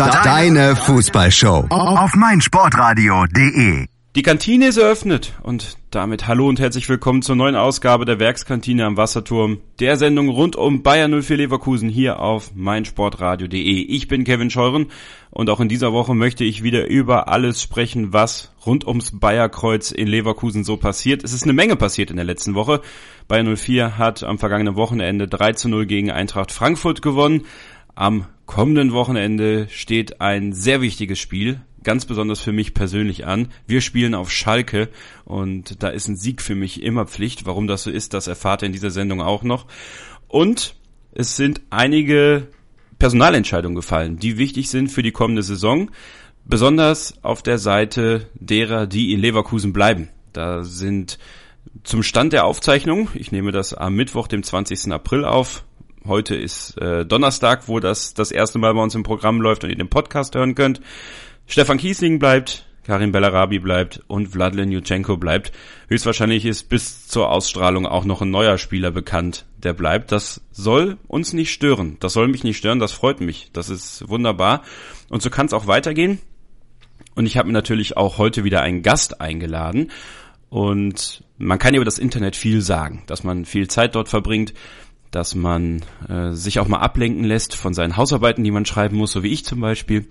Deine Fußballshow auf meinsportradio.de. Die Kantine ist eröffnet und damit hallo und herzlich willkommen zur neuen Ausgabe der Werkskantine am Wasserturm, der Sendung rund um Bayern 04 Leverkusen hier auf meinsportradio.de. Ich bin Kevin Scheuren und auch in dieser Woche möchte ich wieder über alles sprechen, was rund ums Bayerkreuz in Leverkusen so passiert. Es ist eine Menge passiert in der letzten Woche. Bayern 04 hat am vergangenen Wochenende 3 zu 0 gegen Eintracht Frankfurt gewonnen. Am kommenden Wochenende steht ein sehr wichtiges Spiel, ganz besonders für mich persönlich an. Wir spielen auf Schalke und da ist ein Sieg für mich immer Pflicht. Warum das so ist, das erfahrt ihr in dieser Sendung auch noch. Und es sind einige Personalentscheidungen gefallen, die wichtig sind für die kommende Saison, besonders auf der Seite derer, die in Leverkusen bleiben. Da sind zum Stand der Aufzeichnung, ich nehme das am Mittwoch, dem 20. April auf, Heute ist äh, Donnerstag, wo das das erste Mal bei uns im Programm läuft und ihr den Podcast hören könnt. Stefan Kiesling bleibt, Karim Bellarabi bleibt und Vladimir Jutschenko bleibt. Höchstwahrscheinlich ist bis zur Ausstrahlung auch noch ein neuer Spieler bekannt, der bleibt. Das soll uns nicht stören. Das soll mich nicht stören, das freut mich. Das ist wunderbar. Und so kann es auch weitergehen. Und ich habe mir natürlich auch heute wieder einen Gast eingeladen. Und man kann über das Internet viel sagen, dass man viel Zeit dort verbringt dass man äh, sich auch mal ablenken lässt von seinen Hausarbeiten, die man schreiben muss, so wie ich zum Beispiel.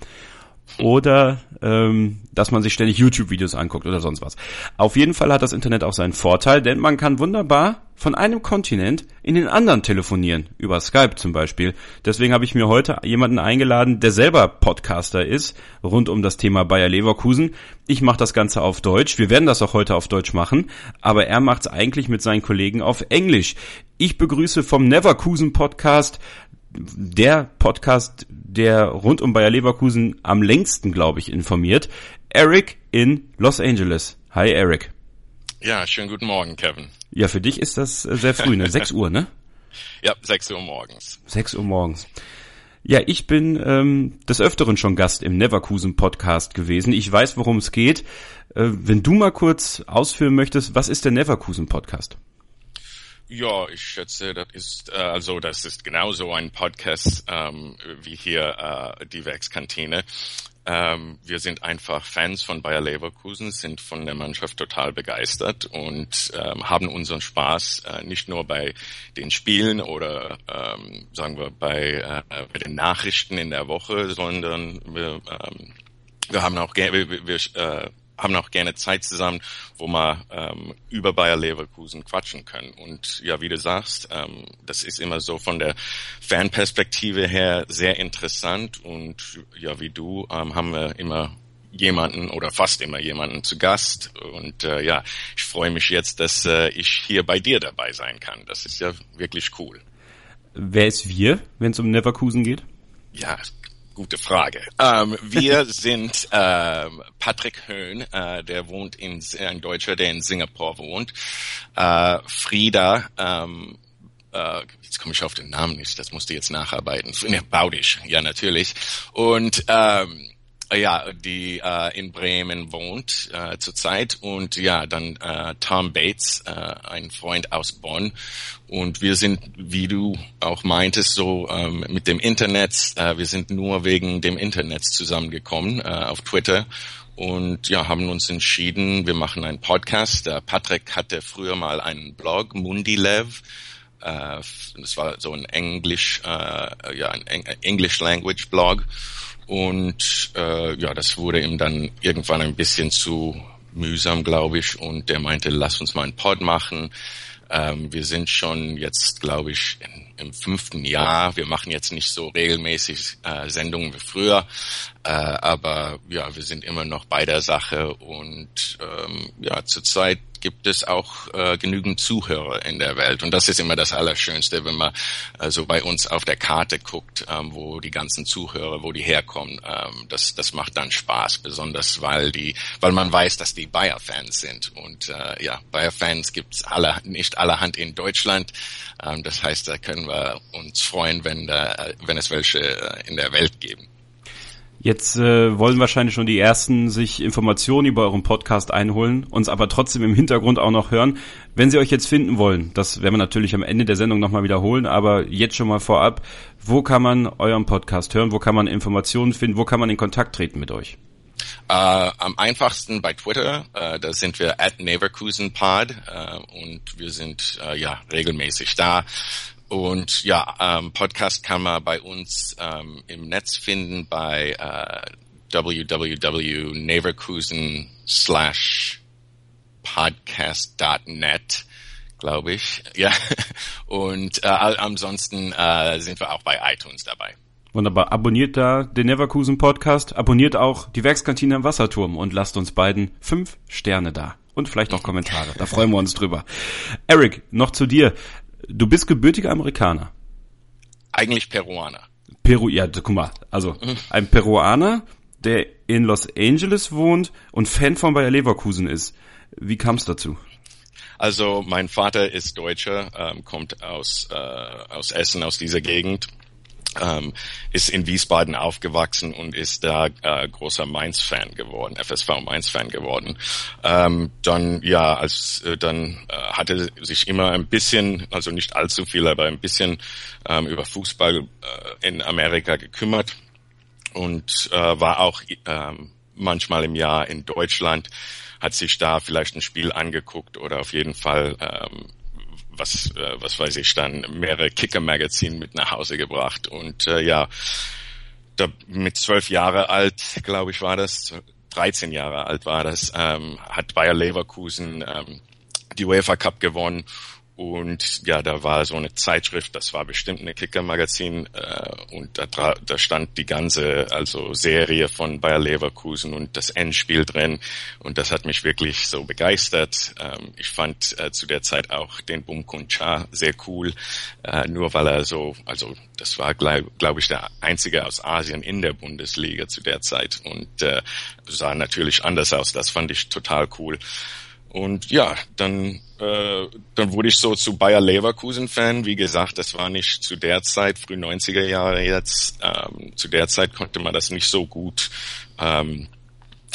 Oder ähm, dass man sich ständig YouTube-Videos anguckt oder sonst was. Auf jeden Fall hat das Internet auch seinen Vorteil, denn man kann wunderbar von einem Kontinent in den anderen telefonieren, über Skype zum Beispiel. Deswegen habe ich mir heute jemanden eingeladen, der selber Podcaster ist, rund um das Thema Bayer Leverkusen. Ich mache das Ganze auf Deutsch, wir werden das auch heute auf Deutsch machen, aber er macht es eigentlich mit seinen Kollegen auf Englisch. Ich begrüße vom Neverkusen Podcast der Podcast, der rund um Bayer Leverkusen am längsten, glaube ich, informiert. Eric in Los Angeles. Hi, Eric. Ja, schönen guten Morgen, Kevin. Ja, für dich ist das äh, sehr früh, ne? 6 Uhr, ne? Ja, 6 Uhr morgens. 6 Uhr morgens. Ja, ich bin ähm, des Öfteren schon Gast im Neverkusen Podcast gewesen. Ich weiß, worum es geht. Äh, wenn du mal kurz ausführen möchtest, was ist der Neverkusen Podcast? Ja, ich schätze, das ist äh, also das ist genauso ein Podcast ähm, wie hier äh, die Werkskantine. Ähm, wir sind einfach Fans von Bayer Leverkusen, sind von der Mannschaft total begeistert und ähm, haben unseren Spaß äh, nicht nur bei den Spielen oder ähm, sagen wir bei, äh, bei den Nachrichten in der Woche, sondern wir, ähm, wir haben auch wir, wir äh, haben auch gerne Zeit zusammen, wo wir ähm, über Bayer Leverkusen quatschen können. Und ja, wie du sagst, ähm, das ist immer so von der Fanperspektive her sehr interessant. Und ja, wie du ähm, haben wir immer jemanden oder fast immer jemanden zu Gast. Und äh, ja, ich freue mich jetzt, dass äh, ich hier bei dir dabei sein kann. Das ist ja wirklich cool. Wer ist wir, wenn es um Neverkusen geht? Ja, gute Frage. Ähm, wir sind ähm, Patrick Höhn, äh, der wohnt in ein Deutscher, der in Singapur wohnt. Äh, Frieda, ähm, äh, jetzt komme ich auf den Namen nicht, das musst du jetzt nacharbeiten. Ne, Baudisch, ja natürlich. Und ähm, ja, die äh, in Bremen wohnt äh, zurzeit und ja, dann äh, Tom Bates, äh, ein Freund aus Bonn und wir sind, wie du auch meintest, so ähm, mit dem Internet, äh, wir sind nur wegen dem Internet zusammengekommen äh, auf Twitter und ja, haben uns entschieden, wir machen einen Podcast. Der Patrick hatte früher mal einen Blog, Mundilev. Äh, das war so ein Englisch, äh, ja, ein English Language Blog. Und äh, ja, das wurde ihm dann irgendwann ein bisschen zu mühsam, glaube ich. Und der meinte, lass uns mal einen Pod machen. Ähm, wir sind schon jetzt, glaube ich, in, im fünften Jahr. Wir machen jetzt nicht so regelmäßig äh, Sendungen wie früher, äh, aber ja, wir sind immer noch bei der Sache und ähm, ja, zurzeit gibt es auch äh, genügend Zuhörer in der Welt. Und das ist immer das Allerschönste, wenn man also bei uns auf der Karte guckt, ähm, wo die ganzen Zuhörer, wo die herkommen. Ähm, das, das macht dann Spaß, besonders weil die, weil man weiß, dass die Bayer-Fans sind. Und äh, ja, Bayer-Fans gibt's alle, nicht allerhand in Deutschland. Ähm, das heißt, da können wir uns freuen, wenn, da, wenn es welche äh, in der Welt geben. Jetzt äh, wollen wahrscheinlich schon die ersten sich Informationen über euren Podcast einholen, uns aber trotzdem im Hintergrund auch noch hören. Wenn sie euch jetzt finden wollen, das werden wir natürlich am Ende der Sendung nochmal wiederholen, aber jetzt schon mal vorab, wo kann man euren Podcast hören, wo kann man Informationen finden, wo kann man in Kontakt treten mit euch? Uh, am einfachsten bei Twitter, uh, da sind wir at NeverkusenPod uh, und wir sind ja regelmäßig da. Und ja, ähm, Podcast kann man bei uns ähm, im Netz finden bei äh, www.neverkusen slash podcast.net, glaube ich. Ja. Und äh, ansonsten äh, sind wir auch bei iTunes dabei. Wunderbar. Abonniert da den Neverkusen Podcast, abonniert auch die Werkskantine im Wasserturm und lasst uns beiden fünf Sterne da. Und vielleicht noch Kommentare. Da freuen wir uns drüber. Eric, noch zu dir. Du bist gebürtiger Amerikaner. Eigentlich Peruaner. Peru, ja, guck mal. Also, mhm. ein Peruaner, der in Los Angeles wohnt und Fan von Bayer Leverkusen ist. Wie kam es dazu? Also, mein Vater ist Deutscher, ähm, kommt aus, äh, aus Essen, aus dieser Gegend ähm, ist in Wiesbaden aufgewachsen und ist da äh, großer Mainz-Fan geworden, FSV Mainz-Fan geworden. Ähm, dann ja, als äh, dann äh, hatte sich immer ein bisschen, also nicht allzu viel, aber ein bisschen ähm, über Fußball äh, in Amerika gekümmert und äh, war auch ähm, manchmal im Jahr in Deutschland, hat sich da vielleicht ein Spiel angeguckt oder auf jeden Fall ähm, was, äh, was weiß ich, dann mehrere Kicker-Magazin mit nach Hause gebracht. Und äh, ja, da mit zwölf Jahre alt, glaube ich, war das, 13 Jahre alt war das, ähm, hat Bayer Leverkusen ähm, die UEFA Cup gewonnen und ja, da war so eine Zeitschrift, das war bestimmt eine Kicker-Magazin äh, und da, da stand die ganze also Serie von Bayer Leverkusen und das Endspiel drin und das hat mich wirklich so begeistert. Ähm, ich fand äh, zu der Zeit auch den Bum Cha sehr cool, äh, nur weil er so, also das war glaube glaub ich der einzige aus Asien in der Bundesliga zu der Zeit und äh, sah natürlich anders aus. Das fand ich total cool. Und ja, dann, äh, dann wurde ich so zu Bayer Leverkusen-Fan. Wie gesagt, das war nicht zu der Zeit, früh 90er Jahre jetzt. Ähm, zu der Zeit konnte man das nicht so gut. Ähm,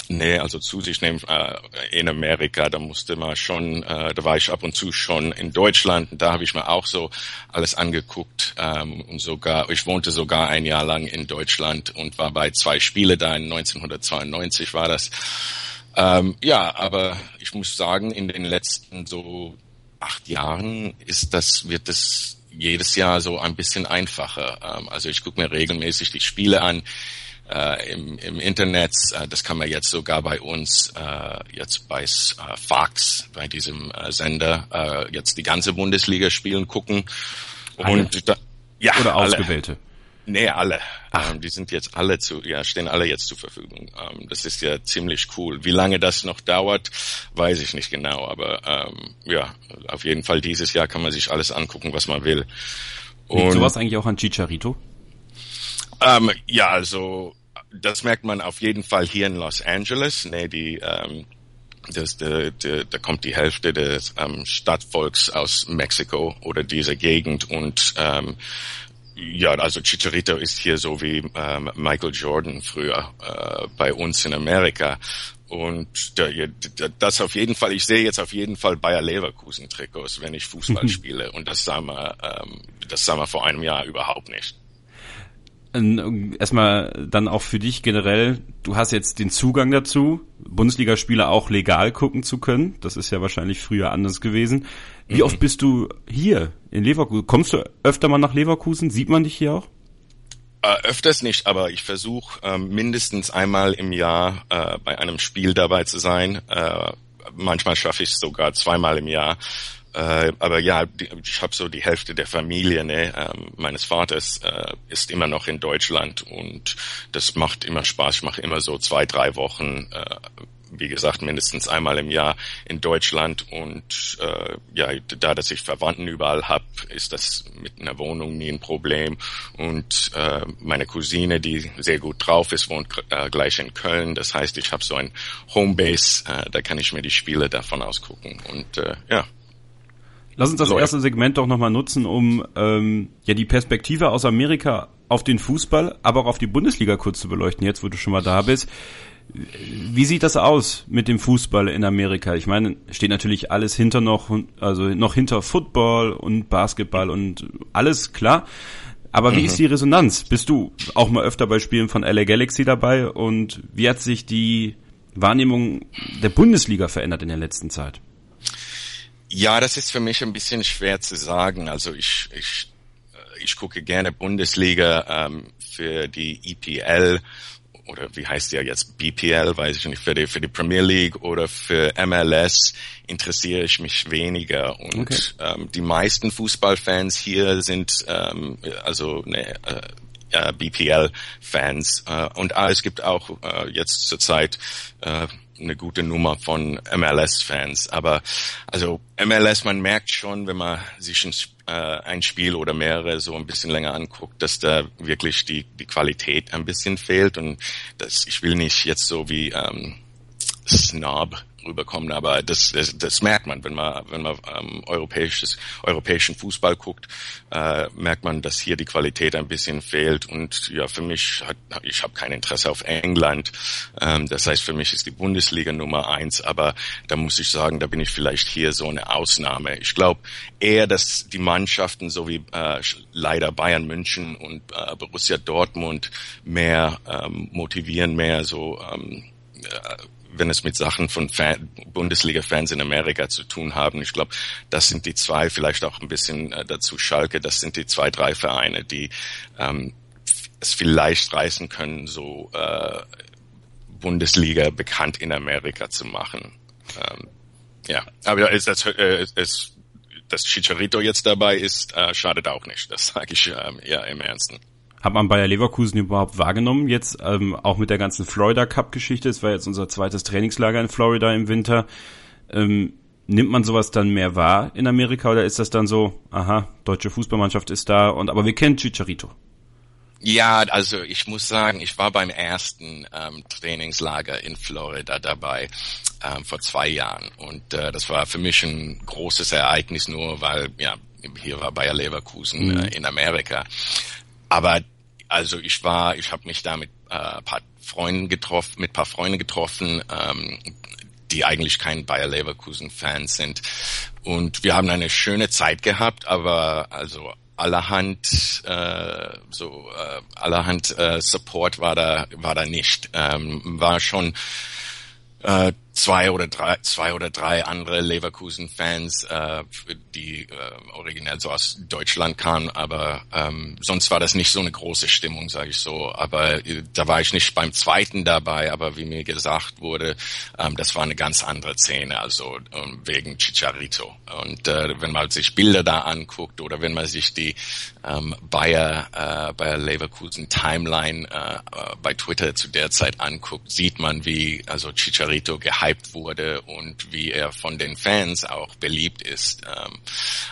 Nee, also zu sich nehmen äh, in Amerika, da musste man schon, äh, da war ich ab und zu schon in Deutschland, da habe ich mir auch so alles angeguckt ähm, und sogar, ich wohnte sogar ein Jahr lang in Deutschland und war bei zwei Spiele da, in 1992 war das. Ähm, ja, aber ich muss sagen, in den letzten so acht Jahren ist das, wird das jedes Jahr so ein bisschen einfacher. Ähm, also ich gucke mir regelmäßig die Spiele an äh, im, im Internet. Äh, das kann man jetzt sogar bei uns, äh, jetzt bei äh, Fox, bei diesem äh, Sender, äh, jetzt die ganze Bundesliga spielen, gucken. Und da, ja, Oder ausgewählte? Alle. Nee, alle. Ähm, die sind jetzt alle zu, ja, stehen alle jetzt zur Verfügung. Ähm, das ist ja ziemlich cool. Wie lange das noch dauert, weiß ich nicht genau, aber ähm, ja, auf jeden Fall dieses Jahr kann man sich alles angucken, was man will. Und, Liegt sowas eigentlich auch an Chicharito? Ähm, ja, also das merkt man auf jeden Fall hier in Los Angeles. Nee, die ähm, das, de, de, da kommt die Hälfte des ähm, Stadtvolks aus Mexiko oder dieser Gegend und ähm, ja, also Chicharito ist hier so wie ähm, Michael Jordan früher äh, bei uns in Amerika. Und da, das auf jeden Fall, ich sehe jetzt auf jeden Fall Bayer Leverkusen Trikots, wenn ich Fußball spiele. Und das sah man, ähm, das sah man vor einem Jahr überhaupt nicht erstmal dann auch für dich generell, du hast jetzt den Zugang dazu, Bundesligaspiele auch legal gucken zu können. Das ist ja wahrscheinlich früher anders gewesen. Wie mhm. oft bist du hier in Leverkusen? Kommst du öfter mal nach Leverkusen? Sieht man dich hier auch? Äh, öfters nicht, aber ich versuche ähm, mindestens einmal im Jahr äh, bei einem Spiel dabei zu sein. Äh, manchmal schaffe ich es sogar zweimal im Jahr. Äh, aber ja, ich habe so die Hälfte der Familie ne, ähm, meines Vaters äh, ist immer noch in Deutschland und das macht immer Spaß. Ich mache immer so zwei, drei Wochen, äh, wie gesagt, mindestens einmal im Jahr in Deutschland und äh, ja, da, dass ich Verwandten überall hab, ist das mit einer Wohnung nie ein Problem und äh, meine Cousine, die sehr gut drauf ist, wohnt äh, gleich in Köln. Das heißt, ich habe so ein Homebase, äh, da kann ich mir die Spiele davon ausgucken und äh, ja. Lass uns das erste Segment doch nochmal nutzen, um ähm, ja die Perspektive aus Amerika auf den Fußball, aber auch auf die Bundesliga kurz zu beleuchten, jetzt wo du schon mal da bist. Wie sieht das aus mit dem Fußball in Amerika? Ich meine, steht natürlich alles hinter noch, also noch hinter Football und Basketball und alles klar. Aber wie mhm. ist die Resonanz? Bist du auch mal öfter bei Spielen von LA Galaxy dabei und wie hat sich die Wahrnehmung der Bundesliga verändert in der letzten Zeit? Ja, das ist für mich ein bisschen schwer zu sagen. Also ich, ich, äh, ich gucke gerne Bundesliga ähm, für die EPL oder wie heißt die ja jetzt BPL, weiß ich nicht, für die, für die Premier League oder für MLS interessiere ich mich weniger. Und okay. ähm, die meisten Fußballfans hier sind ähm, also ne, äh, BPL-Fans. Äh, und äh, es gibt auch äh, jetzt zurzeit äh, eine gute Nummer von MLS-Fans. Aber also MLS, man merkt schon, wenn man sich ein, äh, ein, Spiel oder mehrere so ein bisschen länger anguckt, dass da wirklich die, die Qualität ein bisschen fehlt. Und das, ich will nicht jetzt so wie ähm, Snob rüberkommen, aber das, das, das merkt man, wenn man, wenn man ähm, europäisches, europäischen Fußball guckt, äh, merkt man, dass hier die Qualität ein bisschen fehlt. Und ja, für mich hat, ich habe kein Interesse auf England, ähm, das heißt für mich ist die Bundesliga Nummer eins, aber da muss ich sagen, da bin ich vielleicht hier so eine Ausnahme. Ich glaube eher, dass die Mannschaften, so wie äh, leider Bayern München und äh, Borussia Dortmund mehr ähm, motivieren, mehr so ähm, äh, wenn es mit Sachen von Bundesliga-Fans in Amerika zu tun haben. Ich glaube, das sind die zwei, vielleicht auch ein bisschen äh, dazu Schalke, das sind die zwei, drei Vereine, die ähm, es vielleicht reißen können, so äh, Bundesliga bekannt in Amerika zu machen. Ähm, ja, aber ist das, äh, ist, dass Chicharito jetzt dabei ist, äh, schadet auch nicht. Das sage ich ähm, ja im Ernsten. Hat man Bayer Leverkusen überhaupt wahrgenommen? Jetzt ähm, auch mit der ganzen Florida Cup Geschichte. Es war jetzt unser zweites Trainingslager in Florida im Winter. Ähm, nimmt man sowas dann mehr wahr in Amerika oder ist das dann so, aha, deutsche Fußballmannschaft ist da und aber wir kennen Chicharito? Ja, also ich muss sagen, ich war beim ersten ähm, Trainingslager in Florida dabei ähm, vor zwei Jahren und äh, das war für mich ein großes Ereignis nur, weil ja hier war Bayer Leverkusen mhm. äh, in Amerika. Aber also ich war, ich habe mich da mit äh, paar Freunden getroffen, mit paar Freunden getroffen, ähm, die eigentlich kein Bayer Leverkusen Fans sind. Und wir haben eine schöne Zeit gehabt, aber also allerhand äh, so äh, allerhand äh, Support war da war da nicht. Ähm, war schon äh, zwei oder drei, zwei oder drei andere Leverkusen-Fans, äh, die äh, originell so aus Deutschland kamen, aber ähm, sonst war das nicht so eine große Stimmung, sage ich so. Aber äh, da war ich nicht beim zweiten dabei, aber wie mir gesagt wurde, ähm, das war eine ganz andere Szene, also ähm, wegen Chicharito. Und äh, wenn man sich Bilder da anguckt oder wenn man sich die ähm, Bayer, äh, Bayer Leverkusen Timeline äh, äh bei Twitter zu der Zeit anguckt, sieht man, wie also Chicharito gehalten gehypt wurde und wie er von den Fans auch beliebt ist. Ähm,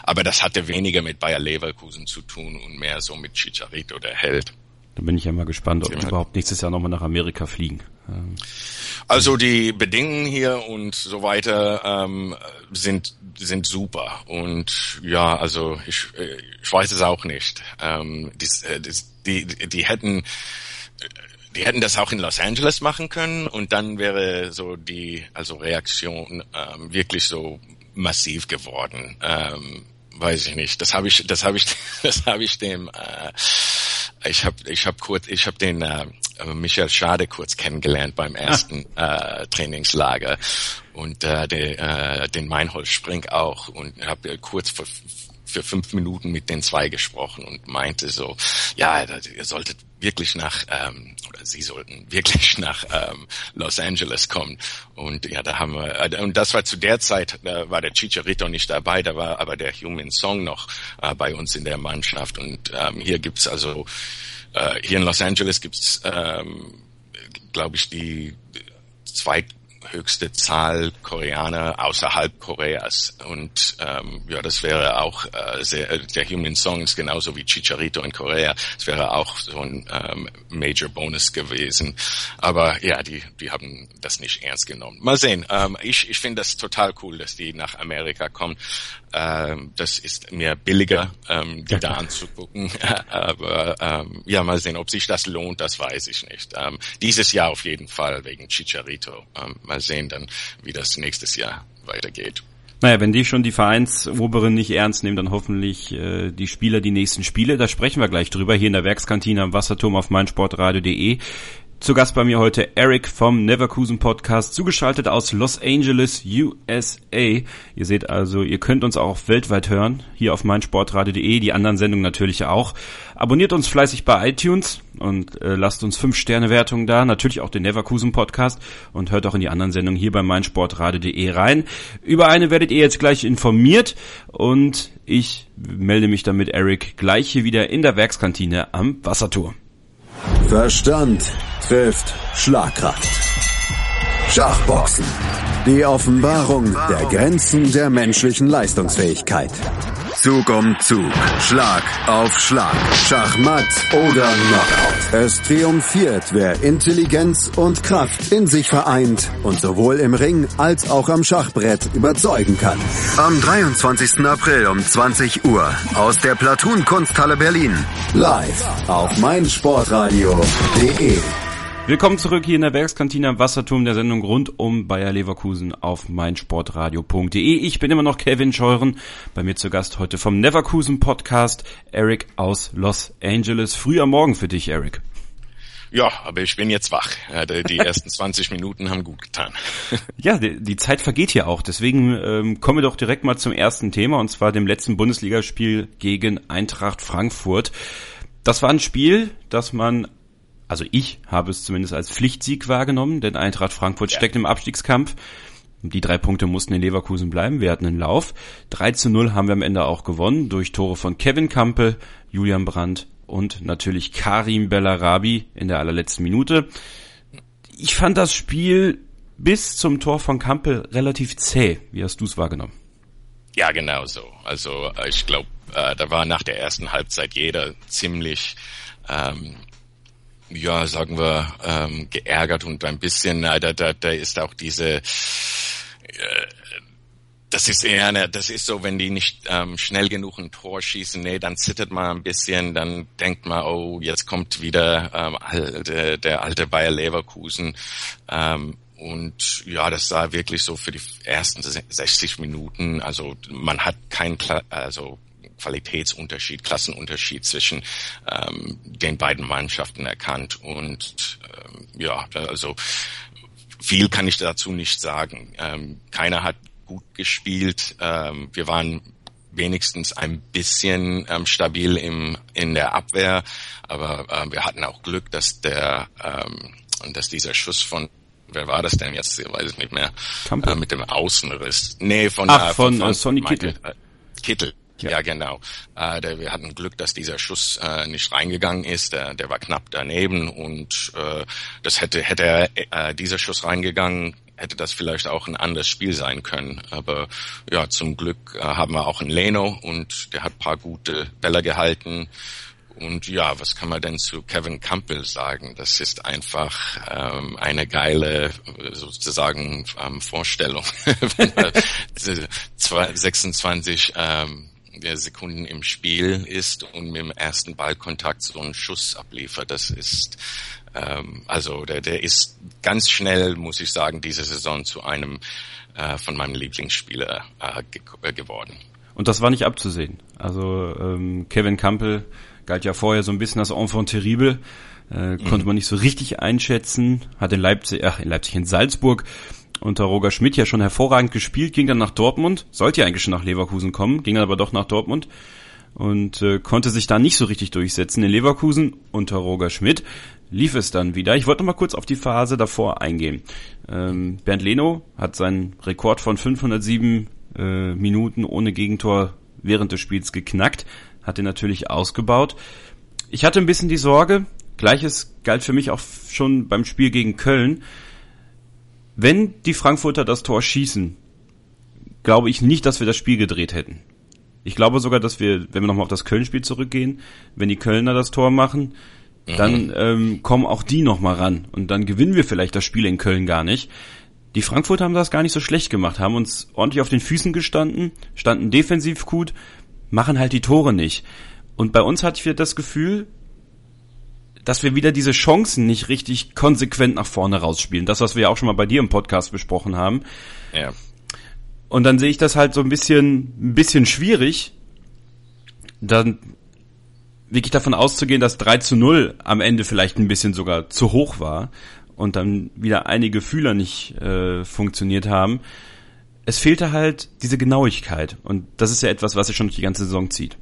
aber das hatte weniger mit Bayer Leverkusen zu tun und mehr so mit Chicharito, der Held. Da bin ich ja mal gespannt, ob die überhaupt nächstes Jahr nochmal nach Amerika fliegen. Ähm. Also die Bedingungen hier und so weiter ähm, sind sind super und ja, also ich, ich weiß es auch nicht. Ähm, äh, die, die, die hätten die hätten das auch in Los Angeles machen können und dann wäre so die also Reaktion ähm, wirklich so massiv geworden. Ähm, weiß ich nicht. Das habe ich, das habe ich, das habe ich dem. Äh, ich habe, ich habe kurz, ich habe den äh, Michael Schade kurz kennengelernt beim ersten äh, Trainingslager und äh, der, äh, den Meinhold Spring auch und habe kurz vor für fünf Minuten mit den zwei gesprochen und meinte so, ja, ihr solltet wirklich nach, ähm, oder sie sollten wirklich nach ähm, Los Angeles kommen. Und ja, da haben wir, äh, und das war zu der Zeit, da war der Chicharito nicht dabei, da war aber der Human Song noch äh, bei uns in der Mannschaft. Und ähm, hier gibt's also, äh, hier in Los Angeles gibt's, ähm, glaube ich, die zweit höchste Zahl Koreaner außerhalb Koreas. Und ähm, ja, das wäre auch äh, sehr, äh, der Human Song ist genauso wie Chicharito in Korea. Es wäre auch so ein ähm, Major Bonus gewesen. Aber ja, die, die haben das nicht ernst genommen. Mal sehen. Ähm, ich ich finde das total cool, dass die nach Amerika kommen. Ähm, das ist mir billiger, ähm, die da anzugucken. Aber ähm, ja, mal sehen, ob sich das lohnt, das weiß ich nicht. Ähm, dieses Jahr auf jeden Fall wegen Chicharito. Ähm, mal sehen dann, wie das nächstes Jahr weitergeht. Naja, wenn die schon die Vereinsoberen nicht ernst nehmen, dann hoffentlich äh, die Spieler die nächsten Spiele. Da sprechen wir gleich drüber hier in der Werkskantine am Wasserturm auf meinsportradio.de. Zu Gast bei mir heute Eric vom Neverkusen Podcast, zugeschaltet aus Los Angeles, USA. Ihr seht also, ihr könnt uns auch weltweit hören, hier auf meinsportradio.de, die anderen Sendungen natürlich auch. Abonniert uns fleißig bei iTunes und äh, lasst uns 5 Sterne Wertungen da, natürlich auch den Neverkusen Podcast und hört auch in die anderen Sendungen hier bei meinsportradio.de rein. Über eine werdet ihr jetzt gleich informiert und ich melde mich dann mit Eric gleich hier wieder in der Werkskantine am Wasserturm. Verstand trifft Schlagkraft. Schachboxen. Die Offenbarung der Grenzen der menschlichen Leistungsfähigkeit. Zug um Zug, Schlag auf Schlag, Schachmatt oder Knockout. Es triumphiert, wer Intelligenz und Kraft in sich vereint und sowohl im Ring als auch am Schachbrett überzeugen kann. Am 23. April um 20 Uhr aus der Platoon Kunsthalle Berlin. Live auf meinsportradio.de. Willkommen zurück hier in der Werkskantine am Wasserturm der Sendung rund um Bayer Leverkusen auf meinsportradio.de. Ich bin immer noch Kevin Scheuren, bei mir zu Gast heute vom Neverkusen Podcast, Eric aus Los Angeles. Früher Morgen für dich, Eric. Ja, aber ich bin jetzt wach. Die ersten 20 Minuten haben gut getan. ja, die, die, Zeit vergeht ja auch. Deswegen ähm, kommen wir doch direkt mal zum ersten Thema, und zwar dem letzten Bundesligaspiel gegen Eintracht Frankfurt. Das war ein Spiel, das man also ich habe es zumindest als Pflichtsieg wahrgenommen, denn Eintracht Frankfurt ja. steckt im Abstiegskampf. Die drei Punkte mussten in Leverkusen bleiben. Wir hatten einen Lauf. 3 zu 0 haben wir am Ende auch gewonnen durch Tore von Kevin Kampel, Julian Brandt und natürlich Karim Bellarabi in der allerletzten Minute. Ich fand das Spiel bis zum Tor von Kampel relativ zäh. Wie hast du es wahrgenommen? Ja, genau so. Also äh, ich glaube, äh, da war nach der ersten Halbzeit jeder ziemlich ähm, ja, sagen wir, ähm, geärgert und ein bisschen, da, da, da ist auch diese, äh, das ist eher eine, das ist so, wenn die nicht ähm, schnell genug ein Tor schießen, nee, dann zittert man ein bisschen, dann denkt man, oh, jetzt kommt wieder ähm, alte, der alte Bayer Leverkusen. Ähm, und ja, das sah wirklich so für die ersten 60 Minuten. Also man hat kein, also Qualitätsunterschied, Klassenunterschied zwischen ähm, den beiden Mannschaften erkannt. Und ähm, ja, also viel kann ich dazu nicht sagen. Ähm, keiner hat gut gespielt. Ähm, wir waren wenigstens ein bisschen ähm, stabil im, in der Abwehr, aber ähm, wir hatten auch Glück, dass der ähm, dass dieser Schuss von wer war das denn jetzt? Ich weiß es nicht mehr. Äh, mit dem Außenriss. Nee, von, Ach, äh, von, von, von äh, Sonny Kittel. Äh, Kittel, ja, ja genau. Äh, der, wir hatten Glück, dass dieser Schuss äh, nicht reingegangen ist. Der, der war knapp daneben und äh, das hätte hätte er, äh, dieser Schuss reingegangen, hätte das vielleicht auch ein anderes Spiel sein können. Aber ja, zum Glück äh, haben wir auch einen Leno und der hat paar gute Bälle gehalten. Und ja, was kann man denn zu Kevin Campbell sagen? Das ist einfach ähm, eine geile sozusagen ähm, Vorstellung, wenn er 26 ähm, Sekunden im Spiel ist und mit dem ersten Ballkontakt so einen Schuss abliefert. Das ist ähm, also der, der ist ganz schnell, muss ich sagen, diese Saison zu einem äh, von meinen Lieblingsspieler äh, ge äh, geworden. Und das war nicht abzusehen. Also ähm, Kevin Campbell galt ja vorher so ein bisschen als Enfant terrible, äh, mhm. konnte man nicht so richtig einschätzen, hat in Leipzig, ach, in Leipzig, in Salzburg unter Roger Schmidt ja schon hervorragend gespielt, ging dann nach Dortmund, sollte ja eigentlich schon nach Leverkusen kommen, ging dann aber doch nach Dortmund und äh, konnte sich da nicht so richtig durchsetzen. In Leverkusen unter Roger Schmidt lief es dann wieder. Ich wollte noch mal kurz auf die Phase davor eingehen. Ähm, Bernd Leno hat seinen Rekord von 507 äh, Minuten ohne Gegentor während des Spiels geknackt, hat ihn natürlich ausgebaut. Ich hatte ein bisschen die Sorge, gleiches galt für mich auch schon beim Spiel gegen Köln, wenn die Frankfurter das Tor schießen, glaube ich nicht, dass wir das Spiel gedreht hätten. Ich glaube sogar, dass wir, wenn wir nochmal auf das Köln-Spiel zurückgehen, wenn die Kölner das Tor machen, mhm. dann ähm, kommen auch die nochmal ran und dann gewinnen wir vielleicht das Spiel in Köln gar nicht. Die Frankfurter haben das gar nicht so schlecht gemacht, haben uns ordentlich auf den Füßen gestanden, standen defensiv gut, machen halt die Tore nicht. Und bei uns hatte ich wieder das Gefühl, dass wir wieder diese Chancen nicht richtig konsequent nach vorne rausspielen. Das, was wir ja auch schon mal bei dir im Podcast besprochen haben. Ja. Und dann sehe ich das halt so ein bisschen, ein bisschen schwierig, dann wirklich davon auszugehen, dass 3 zu 0 am Ende vielleicht ein bisschen sogar zu hoch war und dann wieder einige Fühler nicht äh, funktioniert haben. Es fehlte halt diese Genauigkeit und das ist ja etwas, was sich schon durch die ganze Saison zieht.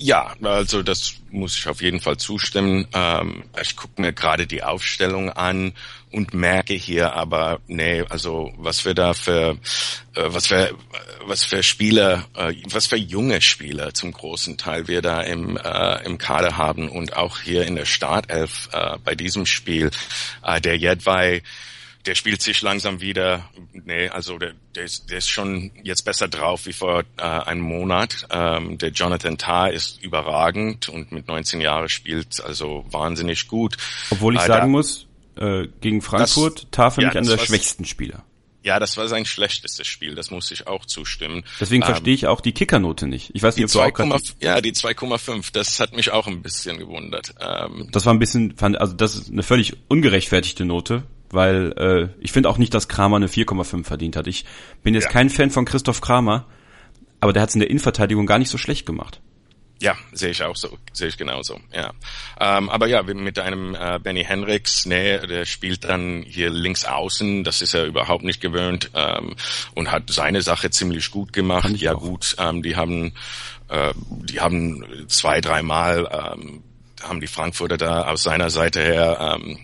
Ja, also das muss ich auf jeden Fall zustimmen. Ähm, ich gucke mir gerade die Aufstellung an und merke hier aber, nee, also was wir da für, äh, was für, was für Spieler, äh, was für junge Spieler zum großen Teil wir da im, äh, im Kader haben und auch hier in der Startelf äh, bei diesem Spiel, äh, der Jedwai, der spielt sich langsam wieder. Nee, also der, der, ist, der ist schon jetzt besser drauf wie vor äh, einem Monat. Ähm, der Jonathan Tarr ist überragend und mit 19 Jahren spielt also wahnsinnig gut. Obwohl ich äh, sagen da, muss, äh, gegen Frankfurt, das, Tarr finde ja, ich einer der schwächsten Spieler. Ja, das war sein schlechtestes Spiel, das muss ich auch zustimmen. Deswegen ähm, verstehe ich auch die Kickernote nicht. Ich weiß nicht, ob du auch Ja, die 2,5, das hat mich auch ein bisschen gewundert. Ähm, das war ein bisschen, fand, also das ist eine völlig ungerechtfertigte Note, weil äh, ich finde auch nicht, dass Kramer eine 4,5 verdient hat. Ich bin jetzt ja. kein Fan von Christoph Kramer, aber der hat es in der Innenverteidigung gar nicht so schlecht gemacht. Ja, sehe ich auch so, sehe ich genauso. Ja, ähm, aber ja, mit einem äh, Benny Henriks, nee, der spielt dann hier links außen, das ist er überhaupt nicht gewöhnt ähm, und hat seine Sache ziemlich gut gemacht. Ja auch. gut, ähm, die haben, äh, die haben zwei, dreimal ähm, haben die Frankfurter da aus seiner Seite her ähm,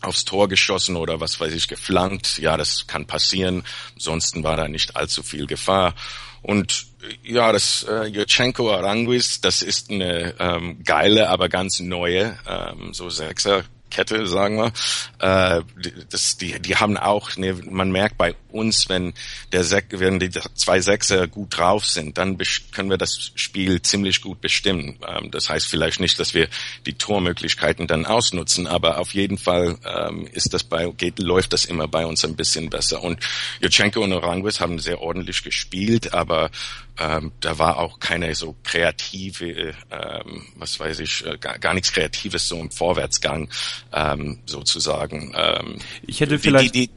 aufs Tor geschossen oder was weiß ich, geflankt. Ja, das kann passieren. Ansonsten war da nicht allzu viel Gefahr. Und äh, ja, das äh, Jurchenko Aranguis, das ist eine ähm, geile, aber ganz neue ähm, so Sechser Kette, sagen wir. Äh, das, die, die haben auch, ne, man merkt bei uns, wenn der Sek wenn die zwei Sechser gut drauf sind, dann können wir das Spiel ziemlich gut bestimmen. Ähm, das heißt vielleicht nicht, dass wir die Tormöglichkeiten dann ausnutzen, aber auf jeden Fall ähm, ist das bei, geht, läuft das immer bei uns ein bisschen besser. Und Jutschenko und Oranguis haben sehr ordentlich gespielt, aber ähm, da war auch keine so kreative, ähm, was weiß ich, äh, gar, gar nichts Kreatives so im Vorwärtsgang ähm, sozusagen. Ähm, ich hätte vielleicht, die, die,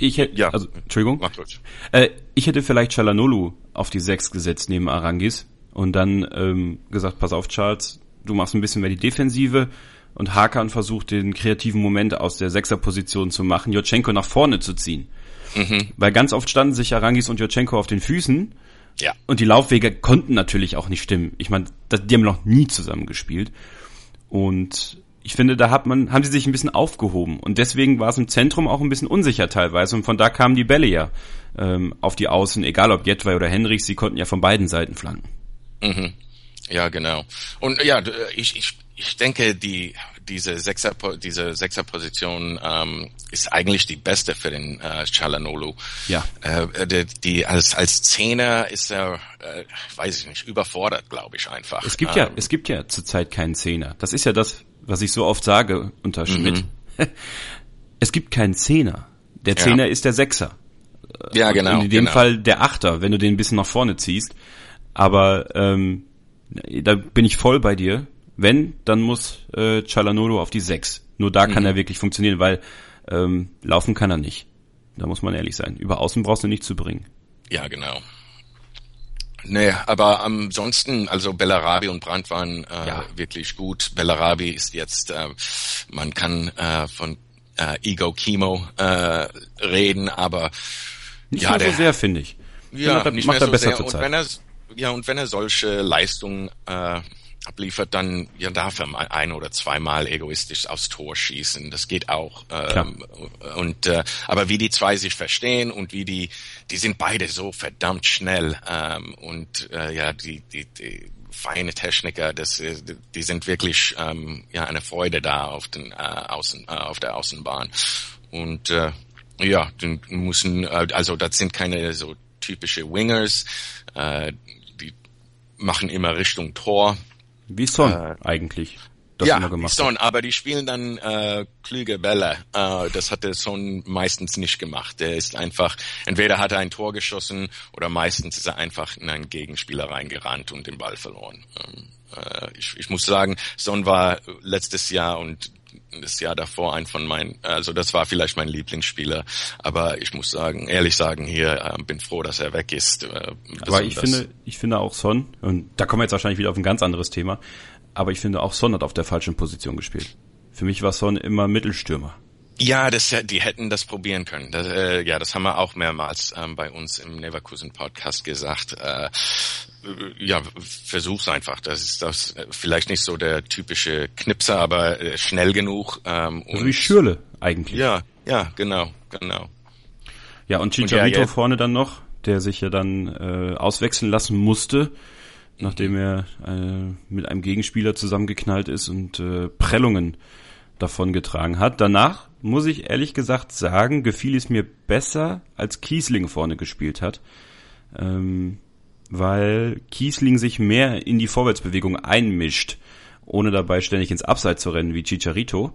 ich hätte, ja, also Entschuldigung, mach. Äh, ich hätte vielleicht Chalanolu auf die Sechs gesetzt neben Arangis und dann ähm, gesagt, pass auf Charles, du machst ein bisschen mehr die Defensive und Hakan versucht den kreativen Moment aus der Sechserposition zu machen, Jotchenko nach vorne zu ziehen. Mhm. Weil ganz oft standen sich Arangis und Jotchenko auf den Füßen ja. Und die Laufwege konnten natürlich auch nicht stimmen. Ich meine, die haben noch nie zusammen gespielt. Und ich finde, da hat man, haben sie sich ein bisschen aufgehoben. Und deswegen war es im Zentrum auch ein bisschen unsicher teilweise. Und von da kamen die Bälle ja ähm, auf die Außen, egal ob Jetway oder Henrichs, sie konnten ja von beiden Seiten flanken. Mhm. Ja, genau. Und ja, ich, ich, ich denke, die, diese Sechser, diese Sechserposition ähm, ist eigentlich die beste für den äh, Chalanolu. Ja. Äh, die, die als als Zehner ist er, äh, weiß ich nicht, überfordert, glaube ich einfach. Es gibt ähm, ja, es gibt ja zurzeit keinen Zehner. Das ist ja das, was ich so oft sage unter Schmidt. Mhm. es gibt keinen Zehner. Der Zehner ja. ist der Sechser. Ja, genau. Und in dem genau. Fall der Achter, wenn du den ein bisschen nach vorne ziehst. Aber ähm, da bin ich voll bei dir. Wenn, dann muss äh, Chalanolo auf die 6. Nur da kann mhm. er wirklich funktionieren, weil ähm, laufen kann er nicht. Da muss man ehrlich sein. Über Außen brauchst du nicht zu bringen. Ja, genau. Nee, aber ansonsten, also Bellarabi und Brandt waren äh, ja. wirklich gut. Bellarabi ist jetzt, äh, man kann äh, von äh, Ego Chemo äh, reden, aber nicht ja, mehr so sehr, finde ich. Ja, macht, nicht macht mehr er so besser sehr. Und wenn er, ja, und wenn er solche Leistungen äh, abliefert, dann ja darf er ein oder zweimal egoistisch aufs Tor schießen. Das geht auch. Ähm, und äh, aber wie die zwei sich verstehen und wie die, die sind beide so verdammt schnell ähm, und äh, ja die, die, die feine Techniker, das, äh, die sind wirklich ähm, ja eine Freude da auf den äh, Außen, äh, auf der Außenbahn und äh, ja, die müssen, äh, also das sind keine so typische Wingers, äh, die machen immer Richtung Tor. Wie Son äh, eigentlich. Das ja, Son, hat. aber die spielen dann äh, klüge Bälle. Äh, das hat der Son meistens nicht gemacht. Der ist einfach, entweder hat er ein Tor geschossen oder meistens ist er einfach in einen Gegenspieler reingerannt und den Ball verloren. Ähm, äh, ich, ich muss sagen, Son war letztes Jahr und das Jahr davor ein von meinen, also das war vielleicht mein Lieblingsspieler, aber ich muss sagen, ehrlich sagen, hier äh, bin froh, dass er weg ist. Äh, aber ich finde, ich finde auch Son, und da kommen wir jetzt wahrscheinlich wieder auf ein ganz anderes Thema, aber ich finde auch Son hat auf der falschen Position gespielt. Für mich war Son immer Mittelstürmer. Ja, das, die hätten das probieren können. Das, äh, ja, das haben wir auch mehrmals ähm, bei uns im Neverkusen Podcast gesagt. Äh, ja, versuch's einfach. Das ist das vielleicht nicht so der typische Knipser, aber äh, schnell genug. Ähm, also wie Schürle eigentlich. Ja, ja, genau, genau. Ja, und Chicharito ja, vorne dann noch, der sich ja dann äh, auswechseln lassen musste, nachdem er äh, mit einem Gegenspieler zusammengeknallt ist und äh, Prellungen davongetragen hat. Danach muss ich ehrlich gesagt sagen, gefiel es mir besser, als Kiesling vorne gespielt hat. Ähm, weil Kiesling sich mehr in die Vorwärtsbewegung einmischt, ohne dabei ständig ins Abseits zu rennen wie Chicharito.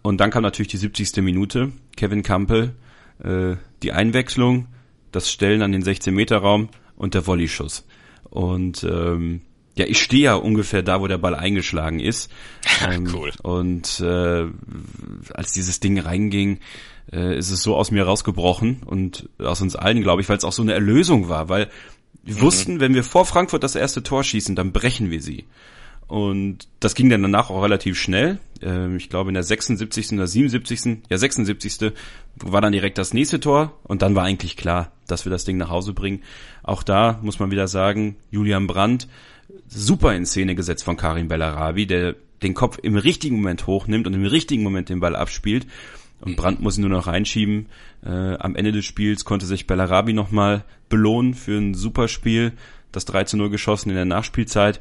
Und dann kam natürlich die 70. Minute, Kevin Campbell, äh, die Einwechslung, das Stellen an den 16-Meter-Raum und der Volleyschuss. Und ähm, ja, ich stehe ja ungefähr da, wo der Ball eingeschlagen ist. Ähm, cool. Und äh, als dieses Ding reinging, äh, ist es so aus mir rausgebrochen und aus uns allen, glaube ich, weil es auch so eine Erlösung war, weil wir mhm. wussten, wenn wir vor Frankfurt das erste Tor schießen, dann brechen wir sie. Und das ging dann danach auch relativ schnell. Ähm, ich glaube in der 76. oder 77. Ja, 76. war dann direkt das nächste Tor und dann war eigentlich klar, dass wir das Ding nach Hause bringen. Auch da muss man wieder sagen, Julian Brandt super in Szene gesetzt von Karim Bellarabi, der den Kopf im richtigen Moment hochnimmt und im richtigen Moment den Ball abspielt. Und Brandt muss ihn nur noch reinschieben. Äh, am Ende des Spiels konnte sich Bellarabi nochmal belohnen für ein super Spiel. Das 3 zu 0 geschossen in der Nachspielzeit.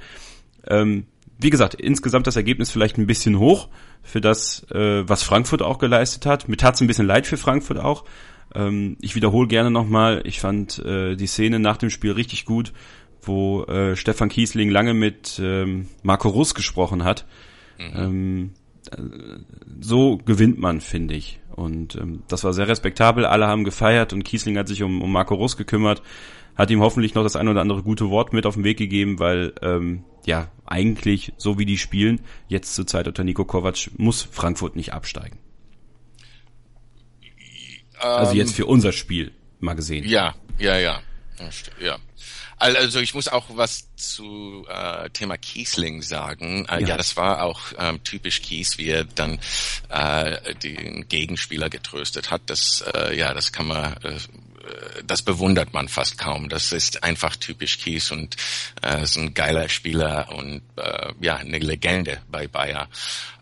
Ähm, wie gesagt, insgesamt das Ergebnis vielleicht ein bisschen hoch für das, äh, was Frankfurt auch geleistet hat. Mir tat es ein bisschen leid für Frankfurt auch. Ähm, ich wiederhole gerne nochmal, ich fand äh, die Szene nach dem Spiel richtig gut, wo äh, Stefan Kiesling lange mit ähm, Marco Russ gesprochen hat. Mhm. Ähm, so gewinnt man, finde ich. Und ähm, das war sehr respektabel. Alle haben gefeiert und Kiesling hat sich um, um Marco Russ gekümmert, hat ihm hoffentlich noch das ein oder andere gute Wort mit auf den Weg gegeben, weil ähm, ja eigentlich so wie die spielen jetzt zur Zeit unter Nico Kovac muss Frankfurt nicht absteigen. also jetzt ähm, für unser Spiel mal gesehen. Ja, ja, ja, ja. Also ich muss auch was zu äh, Thema Kiesling sagen. Äh, ja. ja. das war auch ähm, typisch Kies, wie er dann äh, den Gegenspieler getröstet hat. Das, äh, ja, das kann man, äh, das bewundert man fast kaum. Das ist einfach typisch Kies und äh, ist ein geiler Spieler und äh, ja, eine Legende bei Bayer.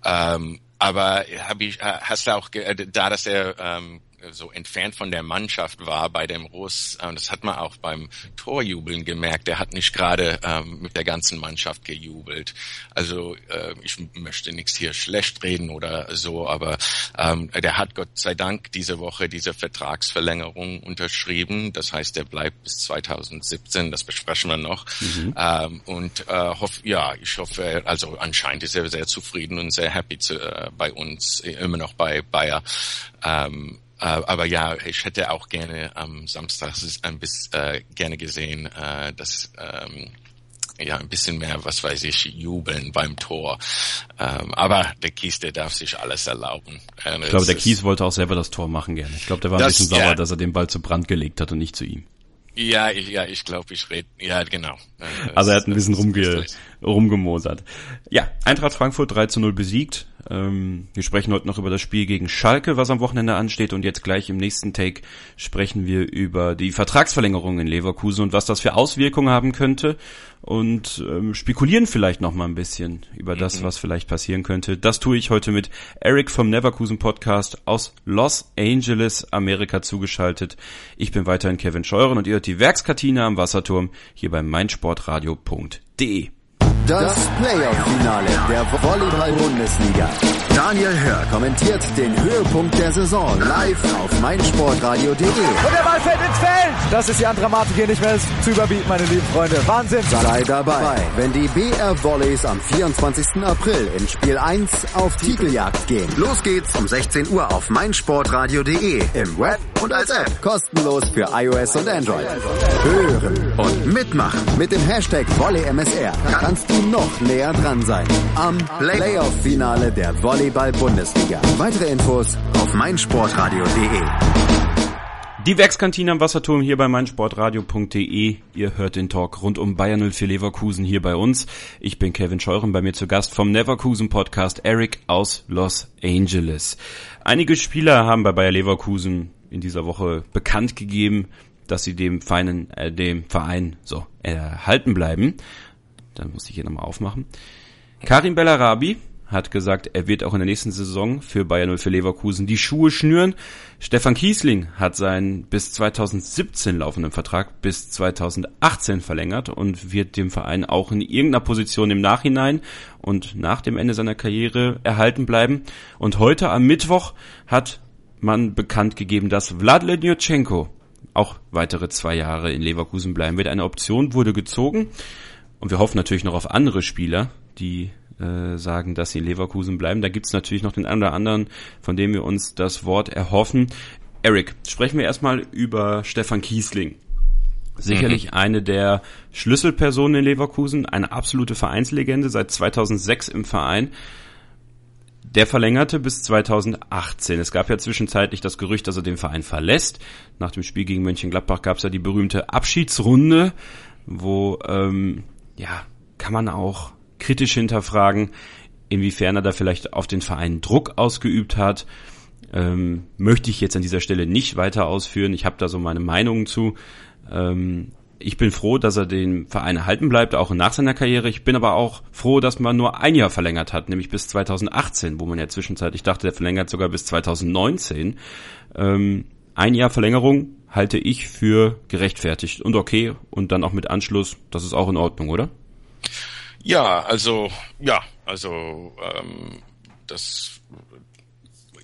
Ähm, aber hab ich, äh, hast du auch, da dass er ähm, so entfernt von der Mannschaft war bei dem Russ. Und das hat man auch beim Torjubeln gemerkt. Der hat nicht gerade ähm, mit der ganzen Mannschaft gejubelt. Also äh, ich möchte nichts hier schlecht reden oder so, aber ähm, der hat Gott sei Dank diese Woche diese Vertragsverlängerung unterschrieben. Das heißt, er bleibt bis 2017. Das besprechen wir noch. Mhm. Ähm, und äh, hoff, ja, ich hoffe, also anscheinend ist er sehr zufrieden und sehr happy zu, äh, bei uns, immer noch bei Bayer. Ähm, äh, aber ja, ich hätte auch gerne am Samstag ein bisschen äh, gerne gesehen, äh, dass ähm, ja ein bisschen mehr, was weiß ich, jubeln beim Tor. Ähm, aber der Kies, der darf sich alles erlauben. Äh, ich glaube, der Kies wollte auch selber das Tor machen gerne. Ich glaube, der war ein das, bisschen sauer, ja. dass er den Ball zu Brand gelegt hat und nicht zu ihm. Ja, ich, ja, ich glaube, ich rede. Ja, genau. Das, also er hat ein bisschen rumge rumgemosert. Ja, Eintracht Frankfurt 3 zu 0 besiegt. Ähm, wir sprechen heute noch über das Spiel gegen Schalke, was am Wochenende ansteht. Und jetzt gleich im nächsten Take sprechen wir über die Vertragsverlängerung in Leverkusen und was das für Auswirkungen haben könnte. Und ähm, spekulieren vielleicht noch mal ein bisschen über mhm. das, was vielleicht passieren könnte. Das tue ich heute mit Eric vom Neverkusen Podcast aus Los Angeles, Amerika zugeschaltet. Ich bin weiterhin Kevin Scheuren und ihr hört die Werkskantine am Wasserturm hier bei meinsportradio.de. Das Playoff-Finale der Volleyball-Bundesliga. Daniel Hör kommentiert den Höhepunkt der Saison live auf meinsportradio.de. Und der Ball fällt ins Feld. Das ist die andere Dramatik hier nicht mehr zu überbieten, meine lieben Freunde. Wahnsinn. Sei dabei, wenn die BR Volleys am 24. April in Spiel 1 auf Titeljagd gehen. Los geht's um 16 Uhr auf meinsportradio.de im Web und als App. Kostenlos für iOS und Android. Hören und mitmachen mit dem Hashtag VolleyMSR kannst du noch näher dran sein. Am Playoff-Finale der Volleyball-Bundesliga. Weitere Infos auf meinsportradio.de. Die Werkskantine am Wasserturm hier bei meinsportradio.de. Ihr hört den Talk rund um Bayern 04 Leverkusen hier bei uns. Ich bin Kevin Scheuren, bei mir zu Gast vom Neverkusen Podcast Eric aus Los Angeles. Einige Spieler haben bei Bayer Leverkusen in dieser Woche bekannt gegeben, dass sie dem Verein, äh, dem Verein so erhalten bleiben. Dann muss ich hier nochmal aufmachen. Karim Bellarabi hat gesagt, er wird auch in der nächsten Saison für Bayern 04 Leverkusen die Schuhe schnüren. Stefan Kiesling hat seinen bis 2017 laufenden Vertrag bis 2018 verlängert und wird dem Verein auch in irgendeiner Position im Nachhinein und nach dem Ende seiner Karriere erhalten bleiben. Und heute am Mittwoch hat man bekannt gegeben, dass Vladimir Ljutschenko auch weitere zwei Jahre in Leverkusen bleiben wird. Eine Option wurde gezogen und wir hoffen natürlich noch auf andere Spieler, die äh, sagen, dass sie in Leverkusen bleiben. Da gibt's natürlich noch den einen oder anderen, von dem wir uns das Wort erhoffen. Eric, sprechen wir erstmal über Stefan Kiesling. Sicherlich mhm. eine der Schlüsselpersonen in Leverkusen, eine absolute Vereinslegende, seit 2006 im Verein. Der verlängerte bis 2018. Es gab ja zwischenzeitlich das Gerücht, dass er den Verein verlässt. Nach dem Spiel gegen Mönchengladbach gab es ja die berühmte Abschiedsrunde, wo ähm, ja kann man auch kritisch hinterfragen, inwiefern er da vielleicht auf den Verein Druck ausgeübt hat. Ähm, möchte ich jetzt an dieser Stelle nicht weiter ausführen. Ich habe da so meine Meinungen zu. Ähm, ich bin froh, dass er den Verein erhalten bleibt, auch nach seiner Karriere. Ich bin aber auch froh, dass man nur ein Jahr verlängert hat, nämlich bis 2018, wo man ja zwischenzeitlich dachte, der verlängert sogar bis 2019. Ähm, ein Jahr Verlängerung halte ich für gerechtfertigt und okay und dann auch mit Anschluss, das ist auch in Ordnung, oder? Ja, also ja, also ähm, das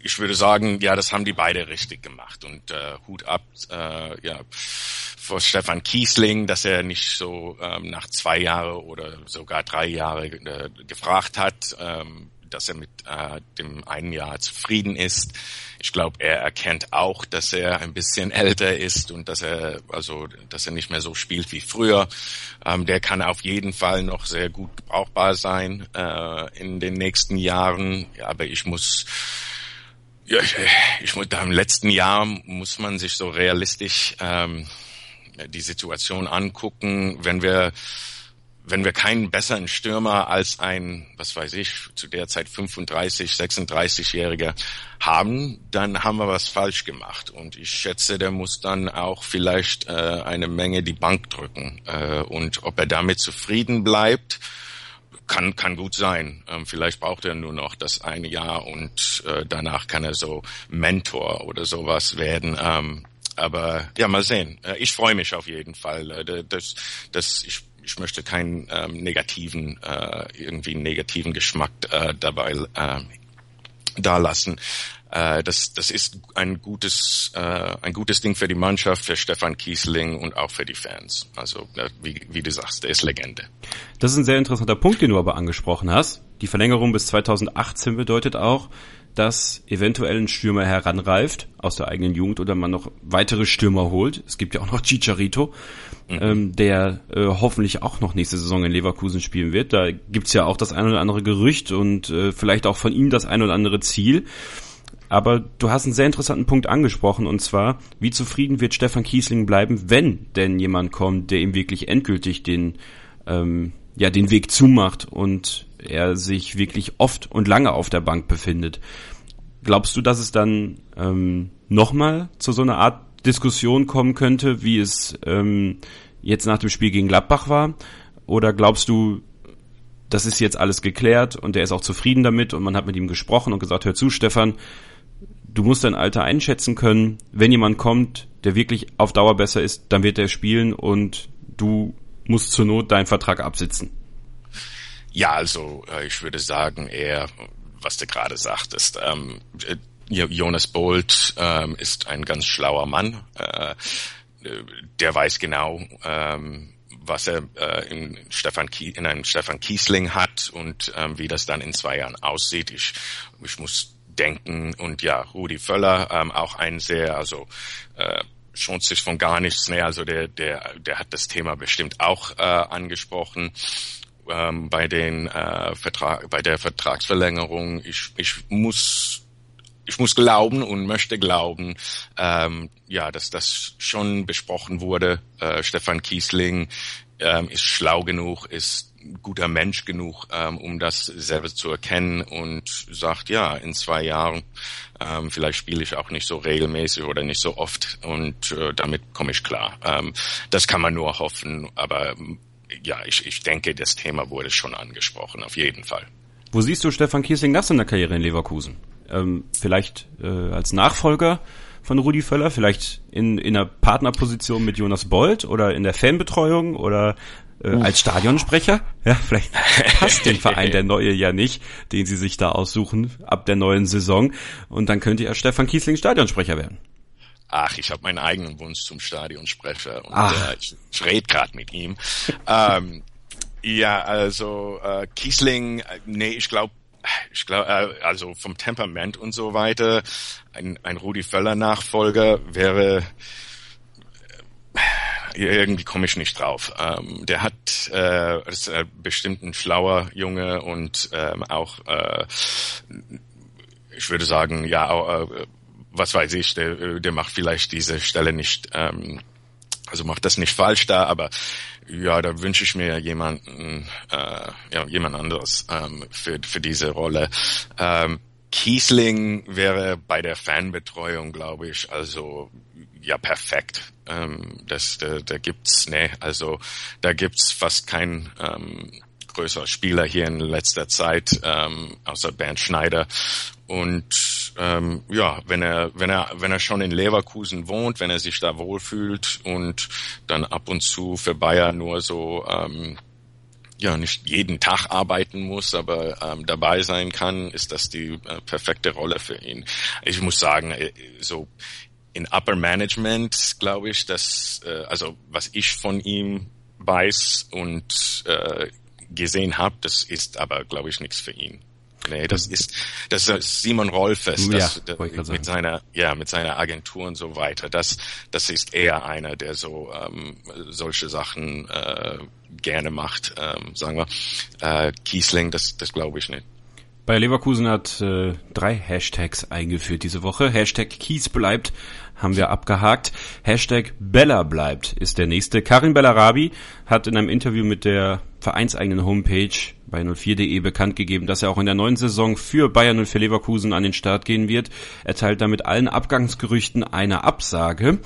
ich würde sagen, ja, das haben die beide richtig gemacht. Und äh, Hut ab, äh, ja, vor Stefan Kiesling, dass er nicht so ähm, nach zwei Jahre oder sogar drei Jahre äh, gefragt hat, ähm, dass er mit äh, dem einen Jahr zufrieden ist. Ich glaube, er erkennt auch, dass er ein bisschen älter ist und dass er also, dass er nicht mehr so spielt wie früher. Ähm, der kann auf jeden Fall noch sehr gut brauchbar sein äh, in den nächsten Jahren. Ja, aber ich muss ja, ich, ich muss, da im letzten Jahr muss man sich so realistisch ähm, die Situation angucken, wenn wir wenn wir keinen besseren Stürmer als ein, was weiß ich, zu der Zeit 35, 36-Jähriger haben, dann haben wir was falsch gemacht. Und ich schätze, der muss dann auch vielleicht äh, eine Menge die Bank drücken. Äh, und ob er damit zufrieden bleibt, kann, kann gut sein. Ähm, vielleicht braucht er nur noch das eine Jahr und äh, danach kann er so Mentor oder sowas werden. Ähm, aber ja, mal sehen. Äh, ich freue mich auf jeden Fall. Äh, das, das, ich ich möchte keinen ähm, negativen, äh, irgendwie negativen Geschmack äh, dabei äh, da lassen. Äh, das, das ist ein gutes, äh, ein gutes Ding für die Mannschaft, für Stefan Kiesling und auch für die Fans. Also äh, wie, wie du sagst, der ist Legende. Das ist ein sehr interessanter Punkt, den du aber angesprochen hast. Die Verlängerung bis 2018 bedeutet auch, dass eventuell ein Stürmer heranreift aus der eigenen Jugend oder man noch weitere Stürmer holt. Es gibt ja auch noch Chicharito, mhm. ähm, der äh, hoffentlich auch noch nächste Saison in Leverkusen spielen wird. Da gibt's ja auch das ein oder andere Gerücht und äh, vielleicht auch von ihm das ein oder andere Ziel. Aber du hast einen sehr interessanten Punkt angesprochen und zwar, wie zufrieden wird Stefan Kiesling bleiben, wenn denn jemand kommt, der ihm wirklich endgültig den ähm, ja den Weg zumacht und er sich wirklich oft und lange auf der Bank befindet. Glaubst du, dass es dann ähm, nochmal zu so einer Art Diskussion kommen könnte, wie es ähm, jetzt nach dem Spiel gegen Gladbach war? Oder glaubst du, das ist jetzt alles geklärt und er ist auch zufrieden damit und man hat mit ihm gesprochen und gesagt, hör zu, Stefan, du musst dein Alter einschätzen können. Wenn jemand kommt, der wirklich auf Dauer besser ist, dann wird er spielen und du musst zur Not deinen Vertrag absitzen. Ja, also äh, ich würde sagen, er was du gerade sagtest. Ähm, Jonas Bolt ähm, ist ein ganz schlauer Mann. Äh, der weiß genau, ähm, was er äh, in, Stefan in einem Stefan Kiesling hat und ähm, wie das dann in zwei Jahren aussieht. Ich, ich muss denken und ja, Rudi Völler, ähm, auch ein sehr, also äh, schont sich von gar nichts, ne, also der, der, der hat das Thema bestimmt auch äh, angesprochen ähm, bei den äh, Vertrag, bei der Vertragsverlängerung. Ich, ich muss ich muss glauben und möchte glauben, ähm, ja, dass das schon besprochen wurde. Äh, Stefan Kiesling ähm, ist schlau genug, ist guter Mensch genug, ähm, um das selber zu erkennen und sagt, ja, in zwei Jahren ähm, vielleicht spiele ich auch nicht so regelmäßig oder nicht so oft und äh, damit komme ich klar. Ähm, das kann man nur hoffen, aber ja, ich, ich denke, das Thema wurde schon angesprochen, auf jeden Fall. Wo siehst du Stefan Kiesling nach seiner Karriere in Leverkusen? ähm, vielleicht äh, als Nachfolger von Rudi Völler, vielleicht in, in einer Partnerposition mit Jonas Bold oder in der Fanbetreuung oder äh, als Stadionsprecher. Ja, vielleicht passt dem Verein der neue ja nicht, den sie sich da aussuchen ab der neuen Saison. Und dann könnte ja Stefan Kiesling Stadionsprecher werden. Ach, ich habe meinen eigenen Wunsch zum Stadionsprecher und äh, ich, ich rede gerade mit ihm. ähm, ja, also äh, Kiesling, äh, nee, ich glaube, ich glaube, äh, also vom Temperament und so weiter, ein, ein Rudi Völler Nachfolger wäre äh, irgendwie komme ich nicht drauf. Ähm, der hat äh, ist äh, bestimmt ein schlauer Junge und ähm, auch äh, ich würde sagen, ja, äh, was weiß ich, der, der macht vielleicht diese Stelle nicht, ähm, also macht das nicht falsch da, aber ja, da wünsche ich mir jemanden, äh, ja, jemand anderes ähm, für, für diese Rolle. Ähm, Kiesling wäre bei der Fanbetreuung, glaube ich, also ja perfekt. Ähm, das, da, da gibt's, ne, also da gibt's fast kein ähm, größerer Spieler hier in letzter Zeit, ähm, außer Bernd Schneider. Und ähm, ja, wenn er, wenn er, wenn er schon in Leverkusen wohnt, wenn er sich da wohlfühlt und dann ab und zu für Bayern nur so ähm, ja nicht jeden Tag arbeiten muss, aber ähm, dabei sein kann, ist das die äh, perfekte Rolle für ihn. Ich muss sagen, äh, so in Upper Management glaube ich, dass äh, also was ich von ihm weiß und äh, gesehen habe, das ist aber glaube ich nichts für ihn. Nee, das ist, das ist Simon Rolfes, das, ja, das, mit seiner, ja, mit seiner Agentur und so weiter. Das, das ist eher einer, der so ähm, solche Sachen äh, gerne macht, ähm, sagen wir. Äh, Kiesling, das, das glaube ich nicht. Bayer Leverkusen hat äh, drei Hashtags eingeführt diese Woche. Hashtag Kies bleibt haben wir abgehakt. Hashtag Bella bleibt ist der nächste. Karin Bellarabi hat in einem Interview mit der vereinseigenen Homepage bei 04.de bekannt gegeben, dass er auch in der neuen Saison für Bayern 04 Leverkusen an den Start gehen wird. Er teilt damit allen Abgangsgerüchten eine Absage.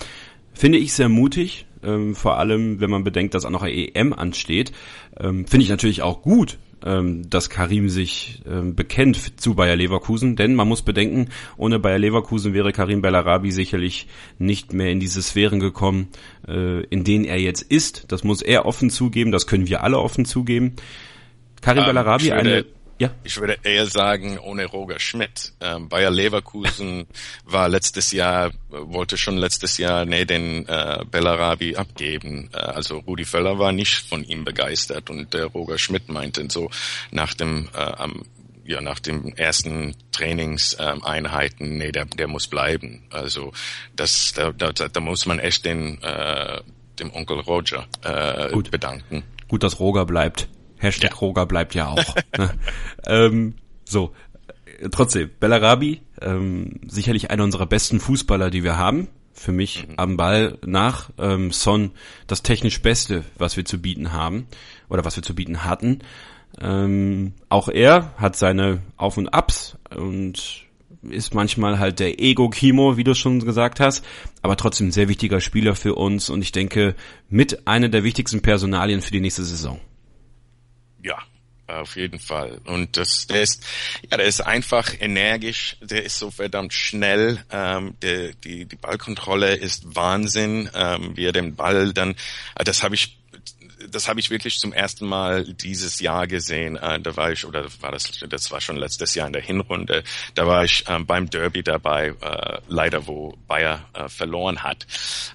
Finde ich sehr mutig, ähm, vor allem wenn man bedenkt, dass auch noch eine EM ansteht. Ähm, Finde ich natürlich auch gut, ähm, dass Karim sich ähm, bekennt zu Bayer Leverkusen, denn man muss bedenken, ohne Bayer Leverkusen wäre Karim Bellarabi sicherlich nicht mehr in diese Sphären gekommen, äh, in denen er jetzt ist. Das muss er offen zugeben, das können wir alle offen zugeben. Karim ähm, Bellarabi, eine ja. Ich würde eher sagen, ohne Roger Schmidt. Ähm, Bayer Leverkusen war letztes Jahr, wollte schon letztes Jahr nee, den äh, Bellarabi abgeben. Äh, also Rudi Völler war nicht von ihm begeistert und der Roger Schmidt meinte so nach dem äh, am ja, nach den ersten Trainingseinheiten, nee, der, der muss bleiben. Also das, da, da, da muss man echt den, äh, dem Onkel Roger äh, Gut. bedanken. Gut, dass Roger bleibt. Hashtag ja. Roger bleibt ja auch. ne? ähm, so, trotzdem, Bellarabi, ähm, sicherlich einer unserer besten Fußballer, die wir haben. Für mich mhm. am Ball nach ähm, Son das technisch Beste, was wir zu bieten haben oder was wir zu bieten hatten. Ähm, auch er hat seine Auf und Abs und ist manchmal halt der Ego-Kimo, wie du schon gesagt hast, aber trotzdem ein sehr wichtiger Spieler für uns und ich denke mit einer der wichtigsten Personalien für die nächste Saison. Ja, auf jeden Fall. Und das, der ist, ja, der ist einfach energisch, der ist so verdammt schnell, ähm, der, die, die Ballkontrolle ist Wahnsinn, ähm, wie er den Ball dann, äh, das habe ich das habe ich wirklich zum ersten Mal dieses Jahr gesehen. Äh, da war ich, oder war das, das war schon letztes Jahr in der Hinrunde, da war ich ähm, beim Derby dabei, äh, leider wo Bayer äh, verloren hat.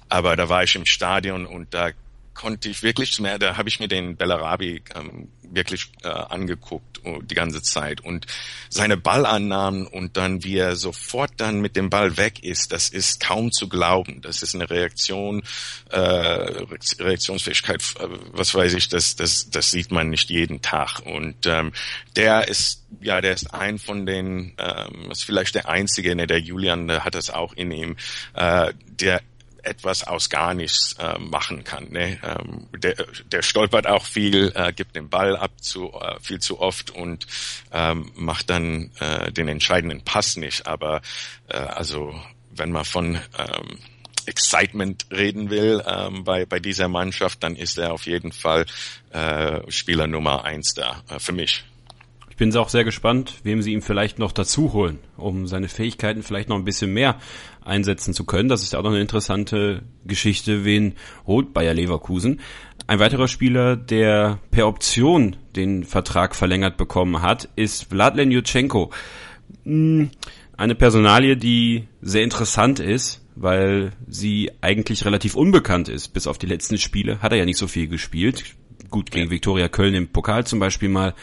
Aber da war ich im Stadion und da konnte ich wirklich mehr, da habe ich mir den Bellarabi ähm, wirklich äh, angeguckt uh, die ganze Zeit und seine Ballannahmen und dann wie er sofort dann mit dem Ball weg ist, das ist kaum zu glauben. Das ist eine Reaktion, äh, Reaktionsfähigkeit, äh, was weiß ich, das, das, das sieht man nicht jeden Tag. Und ähm, der ist, ja, der ist ein von den, ähm, ist vielleicht der einzige, ne, der Julian der hat das auch in ihm, äh, der etwas aus gar nichts äh, machen kann. Ne? Ähm, der, der stolpert auch viel, äh, gibt den Ball ab zu äh, viel zu oft und ähm, macht dann äh, den entscheidenden Pass nicht. Aber äh, also wenn man von ähm, Excitement reden will ähm, bei, bei dieser Mannschaft, dann ist er auf jeden Fall äh, Spieler Nummer eins da äh, für mich. Ich bin auch sehr gespannt, wem sie ihm vielleicht noch dazu holen, um seine Fähigkeiten vielleicht noch ein bisschen mehr einsetzen zu können. Das ist auch noch eine interessante Geschichte, wen holt Bayer Leverkusen. Ein weiterer Spieler, der per Option den Vertrag verlängert bekommen hat, ist Vladlen Jutschenko. Hm, eine Personalie, die sehr interessant ist, weil sie eigentlich relativ unbekannt ist. Bis auf die letzten Spiele hat er ja nicht so viel gespielt gut gegen Viktoria Köln im Pokal zum Beispiel mal,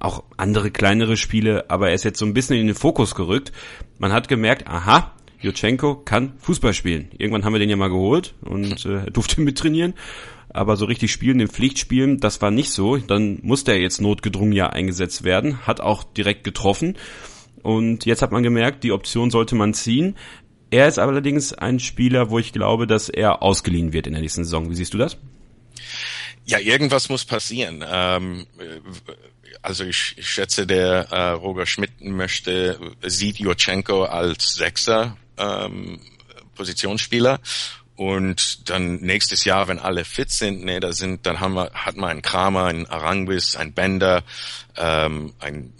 auch andere kleinere Spiele, aber er ist jetzt so ein bisschen in den Fokus gerückt. Man hat gemerkt, aha, Jutschenko kann Fußball spielen. Irgendwann haben wir den ja mal geholt und äh, durfte mittrainieren. Aber so richtig spielen, den Pflichtspielen, das war nicht so. Dann musste er jetzt notgedrungen ja eingesetzt werden, hat auch direkt getroffen. Und jetzt hat man gemerkt, die Option sollte man ziehen. Er ist allerdings ein Spieler, wo ich glaube, dass er ausgeliehen wird in der nächsten Saison. Wie siehst du das? Ja, irgendwas muss passieren. Ähm, also ich, ich schätze, der äh, Roger Schmidt möchte, sieht Jurchenko als Sechser ähm, Positionsspieler und dann nächstes Jahr, wenn alle fit sind, ne, da sind, dann haben wir, hat man einen Kramer, einen Aranguis, einen Bender, ähm, ein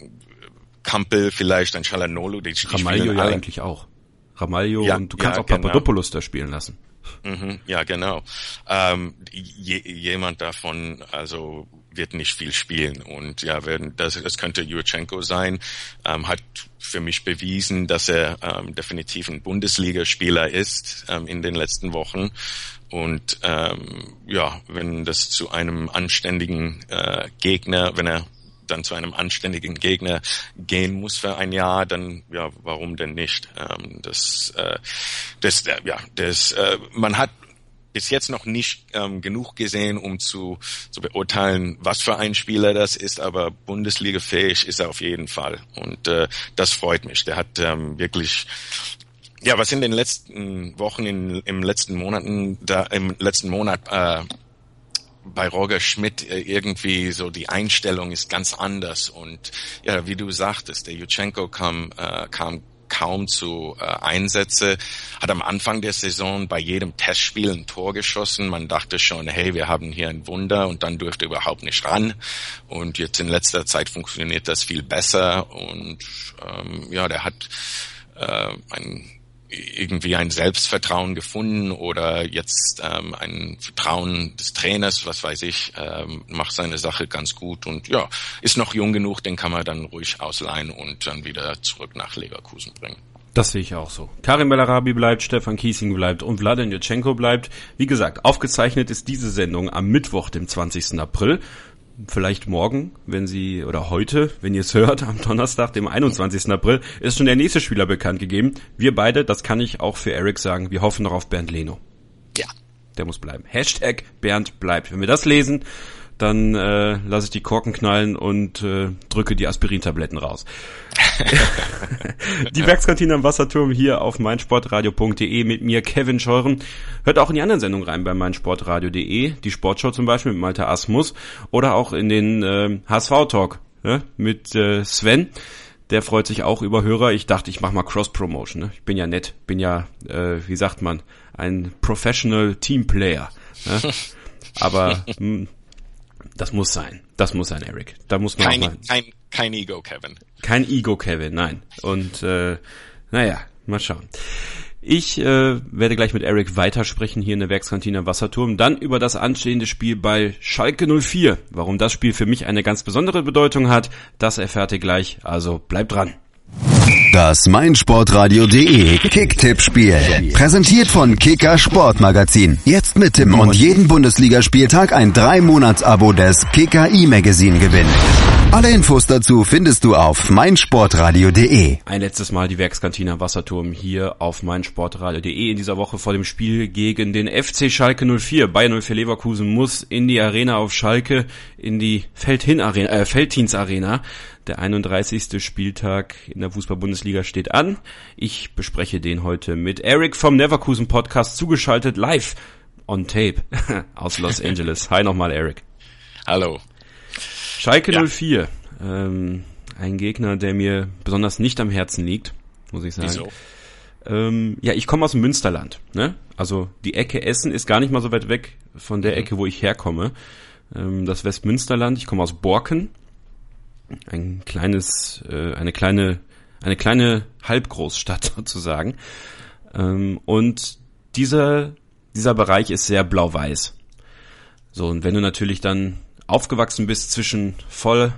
Kampel vielleicht, ein Chalanolo, die, die Ramalho ja alle. eigentlich auch. Ramalho ja, und du kannst ja, auch Papadopoulos genau. da spielen lassen. Mhm, ja, genau. Ähm, je, jemand davon, also wird nicht viel spielen und ja, werden das, das könnte Jurchenko sein, ähm, hat für mich bewiesen, dass er ähm, definitiv ein Bundesligaspieler ist ähm, in den letzten Wochen und ähm, ja, wenn das zu einem anständigen äh, Gegner, wenn er dann zu einem anständigen Gegner gehen muss für ein Jahr, dann ja, warum denn nicht? Ähm, das, äh, das, äh, ja, das, äh, man hat bis jetzt noch nicht ähm, genug gesehen, um zu, zu beurteilen, was für ein Spieler das ist, aber Bundesliga-fähig ist er auf jeden Fall. Und äh, das freut mich. Der hat ähm, wirklich ja, was in den letzten Wochen, in, im letzten Monaten, da im letzten Monat äh, bei Roger Schmidt äh, irgendwie so die Einstellung ist ganz anders und ja, wie du sagtest, der Jutschenko kam, äh, kam kaum zu äh, Einsätze, hat am Anfang der Saison bei jedem Testspiel ein Tor geschossen. Man dachte schon, hey, wir haben hier ein Wunder und dann dürfte überhaupt nicht ran. Und jetzt in letzter Zeit funktioniert das viel besser und ähm, ja, der hat äh, ein irgendwie ein Selbstvertrauen gefunden oder jetzt ähm, ein Vertrauen des Trainers, was weiß ich, ähm, macht seine Sache ganz gut und ja, ist noch jung genug, den kann man dann ruhig ausleihen und dann wieder zurück nach Leverkusen bringen. Das sehe ich auch so. Karim Bellarabi bleibt, Stefan Kiesing bleibt und Vladan Jutschenko bleibt. Wie gesagt, aufgezeichnet ist diese Sendung am Mittwoch, dem 20. April vielleicht morgen, wenn Sie, oder heute, wenn ihr es hört, am Donnerstag, dem 21. April, ist schon der nächste Spieler bekannt gegeben. Wir beide, das kann ich auch für Eric sagen, wir hoffen noch auf Bernd Leno. Ja. Der muss bleiben. Hashtag Bernd bleibt. Wenn wir das lesen, dann äh, lasse ich die Korken knallen und äh, drücke die Aspirintabletten raus. die Werkskantine am Wasserturm hier auf meinsportradio.de mit mir, Kevin Scheuren. Hört auch in die anderen Sendungen rein bei meinsportradio.de, die Sportshow zum Beispiel mit Malte Asmus oder auch in den äh, HSV-Talk ne, mit äh, Sven. Der freut sich auch über Hörer. Ich dachte, ich mache mal Cross-Promotion. Ne? Ich bin ja nett, bin ja, äh, wie sagt man, ein Professional Teamplayer. Ne? Aber hm, das muss sein. Das muss sein, Eric. Da muss man kein, auch mal. Kein, kein Ego, Kevin. Kein Ego, Kevin, nein. Und äh, naja, mal schauen. Ich äh, werde gleich mit Eric weitersprechen hier in der Werkskantine Wasserturm. Dann über das anstehende Spiel bei Schalke 04. Warum das Spiel für mich eine ganz besondere Bedeutung hat, das erfährt ihr gleich. Also bleibt dran. Das meinsportradio.de Kicktipp-Spiel. Präsentiert von Kicker Sportmagazin. Jetzt mit Tim und jeden Bundesligaspieltag ein 3-Monats-Abo des Kicker E-Magazin gewinnen. Alle Infos dazu findest du auf meinsportradio.de. Ein letztes Mal die Werkskantine Wasserturm hier auf meinsportradio.de in dieser Woche vor dem Spiel gegen den FC Schalke 04. Bayern 04 Leverkusen muss in die Arena auf Schalke, in die Feldhin Arena, äh, Feldhins Arena. Der 31. Spieltag in der Fußball-Bundesliga steht an. Ich bespreche den heute mit Eric vom Neverkusen Podcast zugeschaltet live on tape aus Los Angeles. Hi nochmal, Eric. Hallo. Schalke ja. 04. Ähm, ein Gegner, der mir besonders nicht am Herzen liegt, muss ich sagen. Wieso? Ähm, ja, ich komme aus dem Münsterland. Ne? Also die Ecke Essen ist gar nicht mal so weit weg von der mhm. Ecke, wo ich herkomme. Ähm, das Westmünsterland. Ich komme aus Borken. Ein kleines, äh, eine kleine, eine kleine Halbgroßstadt sozusagen. Ähm, und dieser, dieser Bereich ist sehr blau-weiß. So, und wenn du natürlich dann aufgewachsen bist zwischen voll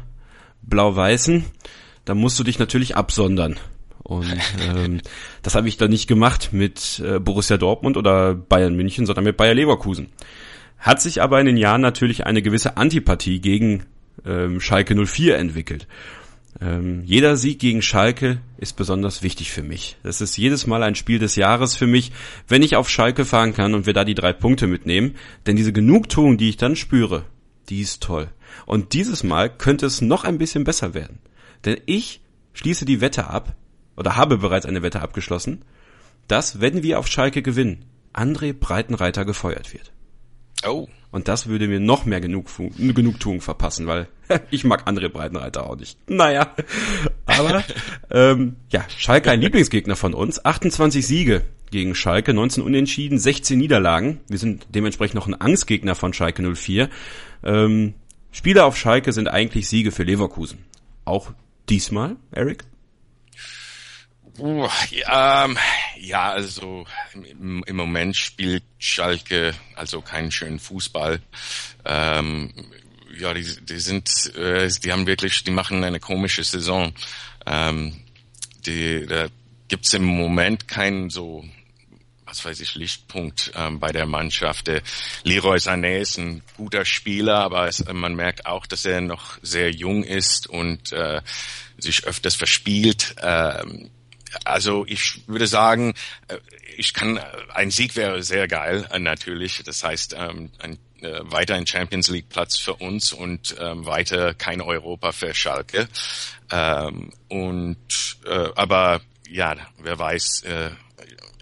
blau-weißen, dann musst du dich natürlich absondern. Und ähm, das habe ich dann nicht gemacht mit äh, Borussia Dortmund oder Bayern München, sondern mit Bayer Leverkusen. Hat sich aber in den Jahren natürlich eine gewisse Antipathie gegen ähm, Schalke 04 entwickelt. Ähm, jeder Sieg gegen Schalke ist besonders wichtig für mich. Das ist jedes Mal ein Spiel des Jahres für mich, wenn ich auf Schalke fahren kann und wir da die drei Punkte mitnehmen. Denn diese Genugtuung, die ich dann spüre, die ist toll. Und dieses Mal könnte es noch ein bisschen besser werden. Denn ich schließe die Wette ab, oder habe bereits eine Wette abgeschlossen, dass, wenn wir auf Schalke gewinnen, André Breitenreiter gefeuert wird. Oh. Und das würde mir noch mehr Genug, Genugtuung verpassen, weil ich mag André Breitenreiter auch nicht. Naja, aber ähm, ja, Schalke ein Lieblingsgegner von uns. 28 Siege gegen Schalke, 19 Unentschieden, 16 Niederlagen. Wir sind dementsprechend noch ein Angstgegner von Schalke 04. Ähm, Spiele auf Schalke sind eigentlich Siege für Leverkusen. Auch diesmal, Eric? Uh, ja, ähm, ja, also im, im, Moment spielt Schalke also keinen schönen Fußball. Ähm, ja, die, die sind, äh, die haben wirklich, die machen eine komische Saison. Ähm, die, da gibt's im Moment keinen so was weiß ich, Lichtpunkt ähm, bei der Mannschaft. Der Leroy Sané ist ein guter Spieler, aber es, man merkt auch, dass er noch sehr jung ist und äh, sich öfters verspielt. Ähm, also ich würde sagen, äh, ich kann ein Sieg wäre sehr geil äh, natürlich. Das heißt ähm, ein äh, weiter ein Champions League Platz für uns und ähm, weiter kein Europa für Schalke. Ähm, und äh, aber ja, wer weiß, äh,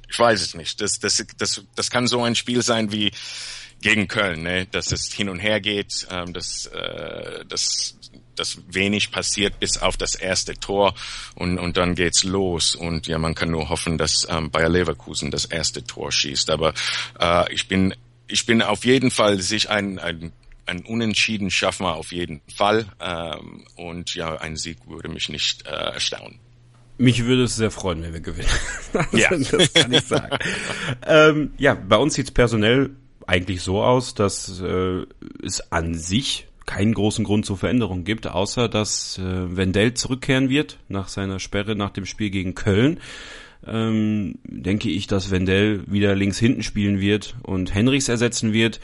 ich weiß es nicht. Das, das, das, das kann so ein Spiel sein wie gegen Köln, ne? dass es hin und her geht, ähm, dass, äh, dass, dass wenig passiert bis auf das erste Tor und, und dann geht's los. Und ja, man kann nur hoffen, dass ähm, Bayer Leverkusen das erste Tor schießt. Aber äh, ich bin ich bin auf jeden Fall sich ein, ein ein Unentschieden schaffen wir auf jeden Fall. Ähm, und ja, ein Sieg würde mich nicht äh, erstaunen. Mich würde es sehr freuen, wenn wir gewinnen. ja. das kann ich sagen. ähm, ja, bei uns sieht es personell eigentlich so aus, dass äh, es an sich keinen großen Grund zur Veränderung gibt, außer dass äh, Wendell zurückkehren wird nach seiner Sperre nach dem Spiel gegen Köln. Ähm, denke ich, dass Wendell wieder links hinten spielen wird und Henrichs ersetzen wird.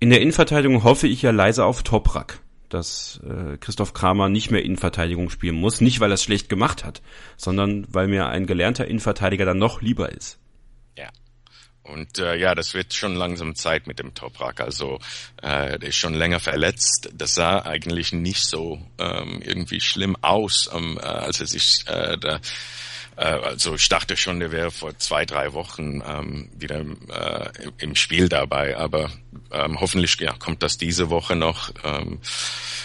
In der Innenverteidigung hoffe ich ja leise auf Toprak dass äh, Christoph Kramer nicht mehr Innenverteidigung spielen muss. Nicht, weil er es schlecht gemacht hat, sondern weil mir ein gelernter Innenverteidiger dann noch lieber ist. Und äh, ja, das wird schon langsam Zeit mit dem Toprak. Also äh, der ist schon länger verletzt. Das sah eigentlich nicht so ähm, irgendwie schlimm aus, ähm, äh, als er sich äh, da äh, also ich dachte schon, der wäre vor zwei, drei Wochen ähm, wieder äh, im Spiel dabei, aber ähm, hoffentlich ja, kommt das diese Woche noch. Ähm,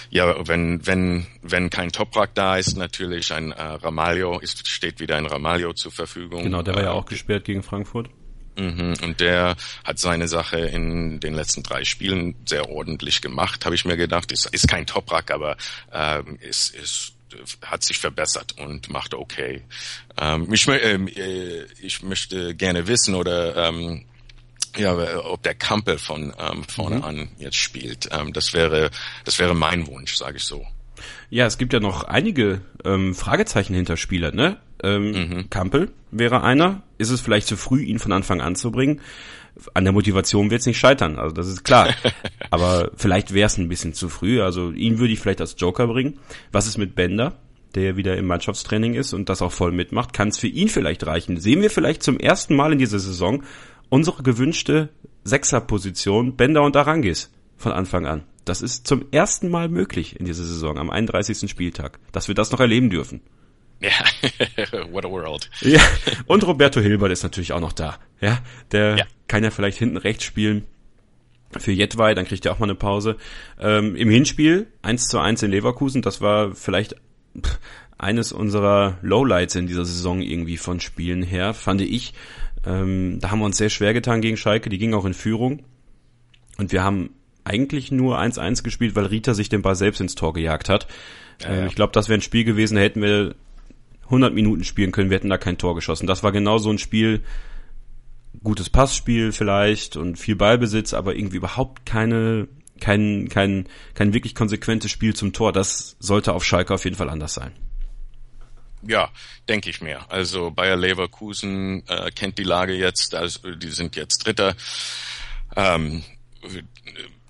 ja, wenn wenn wenn kein Toprak da ist, natürlich ein äh, Ramalho ist steht wieder ein Ramalho zur Verfügung. Genau, der war ja äh, auch gesperrt gegen Frankfurt. Mhm, und der hat seine Sache in den letzten drei Spielen sehr ordentlich gemacht, habe ich mir gedacht. Ist, ist kein Toprak, aber ähm, ist, ist hat sich verbessert und macht okay. Ähm, ich, ähm, äh, ich möchte gerne wissen oder ähm, ja, ob der Kampel von ähm, vorne mhm. an jetzt spielt. Ähm, das wäre, das wäre mein Wunsch, sage ich so. Ja, es gibt ja noch einige ähm, Fragezeichen hinter Spieler, ne? Ähm, mhm. Kampel wäre einer. Ist es vielleicht zu früh, ihn von Anfang an zu bringen? An der Motivation wird es nicht scheitern, also das ist klar. Aber vielleicht wäre es ein bisschen zu früh. Also ihn würde ich vielleicht als Joker bringen. Was ist mit Bender? der wieder im Mannschaftstraining ist und das auch voll mitmacht, kann es für ihn vielleicht reichen. Sehen wir vielleicht zum ersten Mal in dieser Saison unsere gewünschte Sechserposition Bender und Arangis von Anfang an. Das ist zum ersten Mal möglich in dieser Saison, am 31. Spieltag, dass wir das noch erleben dürfen. Ja, what a world. Ja, und Roberto Hilbert ist natürlich auch noch da. Ja, der ja. kann ja vielleicht hinten rechts spielen für Jetwei, dann kriegt er auch mal eine Pause. Ähm, Im Hinspiel 1 zu 1 in Leverkusen, das war vielleicht eines unserer Lowlights in dieser Saison irgendwie von Spielen her, fand ich. Ähm, da haben wir uns sehr schwer getan gegen Schalke, die ging auch in Führung. Und wir haben eigentlich nur 1-1 gespielt, weil Rita sich den Ball selbst ins Tor gejagt hat. Ja, ja. Ähm, ich glaube, das wäre ein Spiel gewesen, da hätten wir 100 Minuten spielen können, wir hätten da kein Tor geschossen. Das war genau so ein Spiel, gutes Passspiel vielleicht und viel Ballbesitz, aber irgendwie überhaupt keine, kein, kein, kein wirklich konsequentes Spiel zum Tor. Das sollte auf Schalke auf jeden Fall anders sein. Ja, denke ich mir. Also Bayer Leverkusen äh, kennt die Lage jetzt, also die sind jetzt Dritter. Ähm,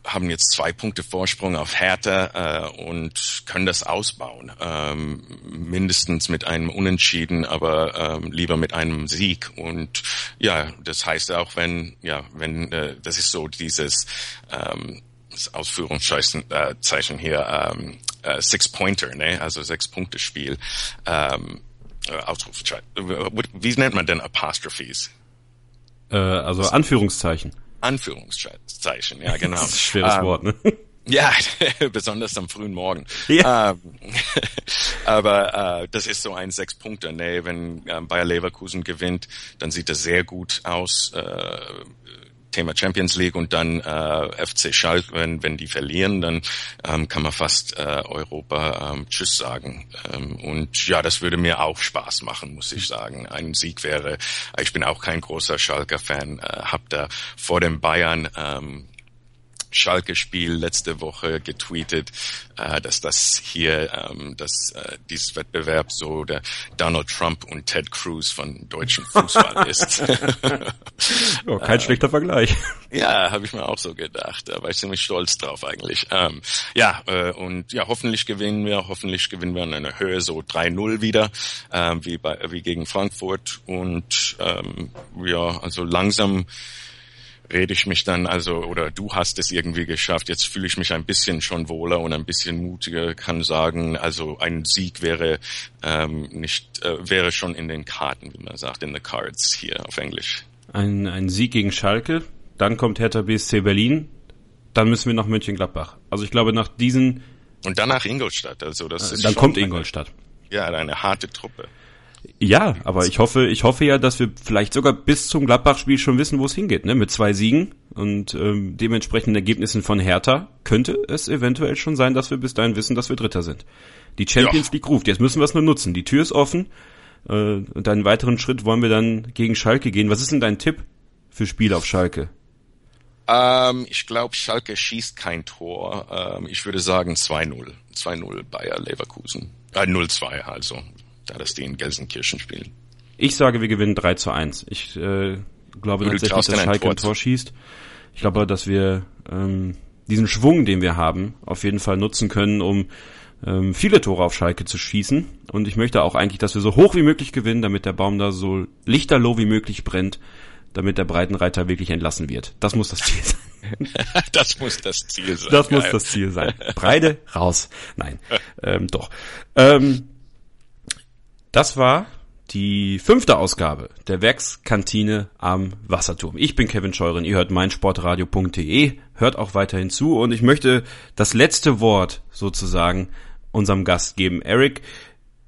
haben jetzt zwei Punkte Vorsprung auf Hertha äh, und können das ausbauen. Ähm, mindestens mit einem Unentschieden, aber ähm, lieber mit einem Sieg. Und ja, das heißt auch, wenn, ja, wenn, äh, das ist so dieses ähm, Ausführungszeichen äh, Zeichen hier, ähm, äh, Six-Pointer, ne? also Sechs-Punkte-Spiel. Ähm, äh, Ausrufzeichen. Wie nennt man denn Apostrophes? Äh, also Anführungszeichen. Anführungszeichen, ja genau. das ist ein schweres ähm, Wort, ne? Ja, besonders am frühen Morgen. Ja. Ähm, aber äh, das ist so ein sechs Punkte. Nee, wenn äh, Bayer Leverkusen gewinnt, dann sieht das sehr gut aus. Äh, Thema Champions League und dann äh, FC Schalke, wenn, wenn die verlieren, dann ähm, kann man fast äh, Europa ähm, Tschüss sagen. Ähm, und ja, das würde mir auch Spaß machen, muss ich sagen. Ein Sieg wäre, ich bin auch kein großer Schalker-Fan, äh, hab da vor dem Bayern ähm, Schalke-Spiel letzte Woche getweetet, äh, dass das hier, ähm, dass äh, dieses Wettbewerb so der Donald Trump und Ted Cruz von deutschen Fußball ist. oh, kein schlechter Vergleich. Ja, habe ich mir auch so gedacht. Da war ich ziemlich stolz drauf eigentlich. Ähm, ja, äh, und ja, hoffentlich gewinnen wir, hoffentlich gewinnen wir an einer Höhe so 3-0 wieder, ähm, wie bei wie gegen Frankfurt. Und ähm, ja, also langsam rede ich mich dann also oder du hast es irgendwie geschafft. Jetzt fühle ich mich ein bisschen schon wohler und ein bisschen mutiger, kann sagen, also ein Sieg wäre ähm, nicht äh, wäre schon in den Karten, wie man sagt, in the cards hier auf Englisch. Ein, ein Sieg gegen Schalke, dann kommt Hertha BSC Berlin, dann müssen wir nach Mönchengladbach. Also ich glaube nach diesen und danach Ingolstadt, also das äh, ist dann kommt Ingolstadt. Eine, ja, eine harte Truppe. Ja, aber ich hoffe, ich hoffe ja, dass wir vielleicht sogar bis zum Gladbach-Spiel schon wissen, wo es hingeht, ne? Mit zwei Siegen und ähm, dementsprechenden Ergebnissen von Hertha könnte es eventuell schon sein, dass wir bis dahin wissen, dass wir Dritter sind. Die Champions ja. League ruft. Jetzt müssen wir es nur nutzen. Die Tür ist offen. Äh, und einen weiteren Schritt wollen wir dann gegen Schalke gehen. Was ist denn dein Tipp für Spiel auf Schalke? Ähm, ich glaube, Schalke schießt kein Tor. Ähm, ich würde sagen 2-0. 2-0 Bayer Leverkusen. Äh, 0-2 also da das die in Gelsenkirchen spielen. Ich sage, wir gewinnen 3 zu 1. Ich äh, glaube tatsächlich, dass Schalke ein Tor schießt. Ich glaube, dass wir ähm, diesen Schwung, den wir haben, auf jeden Fall nutzen können, um ähm, viele Tore auf Schalke zu schießen. Und ich möchte auch eigentlich, dass wir so hoch wie möglich gewinnen, damit der Baum da so lichterloh wie möglich brennt, damit der Breitenreiter wirklich entlassen wird. Das muss das Ziel sein. das muss das Ziel sein. Das muss das Ziel sein. Breide raus. Nein, ähm, doch. Ähm, das war die fünfte Ausgabe der Werkskantine am Wasserturm. Ich bin Kevin Scheuren, ihr hört meinsportradio.de, hört auch weiterhin zu und ich möchte das letzte Wort sozusagen unserem Gast geben. Eric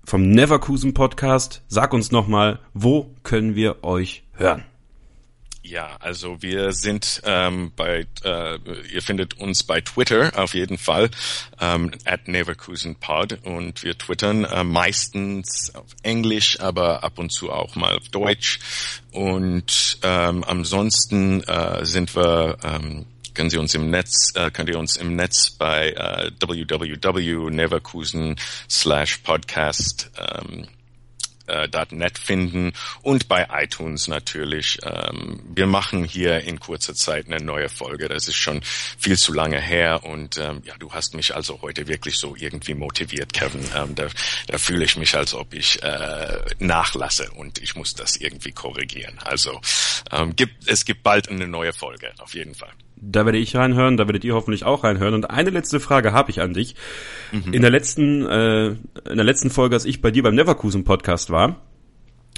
vom Neverkusen Podcast, sag uns nochmal, wo können wir euch hören? Ja, also wir sind ähm, bei, äh, ihr findet uns bei Twitter auf jeden Fall ähm, at NeverkusenPod und wir twittern äh, meistens auf Englisch, aber ab und zu auch mal auf Deutsch. Und ähm, ansonsten äh, sind wir ähm, können Sie uns im Netz, äh, könnt ihr uns im Netz bei äh, www.neverkusen slash podcast ähm, äh, .net finden und bei iTunes natürlich. Ähm, wir machen hier in kurzer Zeit eine neue Folge. Das ist schon viel zu lange her und ähm, ja, du hast mich also heute wirklich so irgendwie motiviert, Kevin. Ähm, da, da fühle ich mich, als ob ich äh, nachlasse und ich muss das irgendwie korrigieren. Also ähm, gibt, es gibt bald eine neue Folge, auf jeden Fall. Da werde ich reinhören, da werdet ihr hoffentlich auch reinhören. Und eine letzte Frage habe ich an dich. Mhm. In der letzten, äh, in der letzten Folge, als ich bei dir beim Neverkusen Podcast war,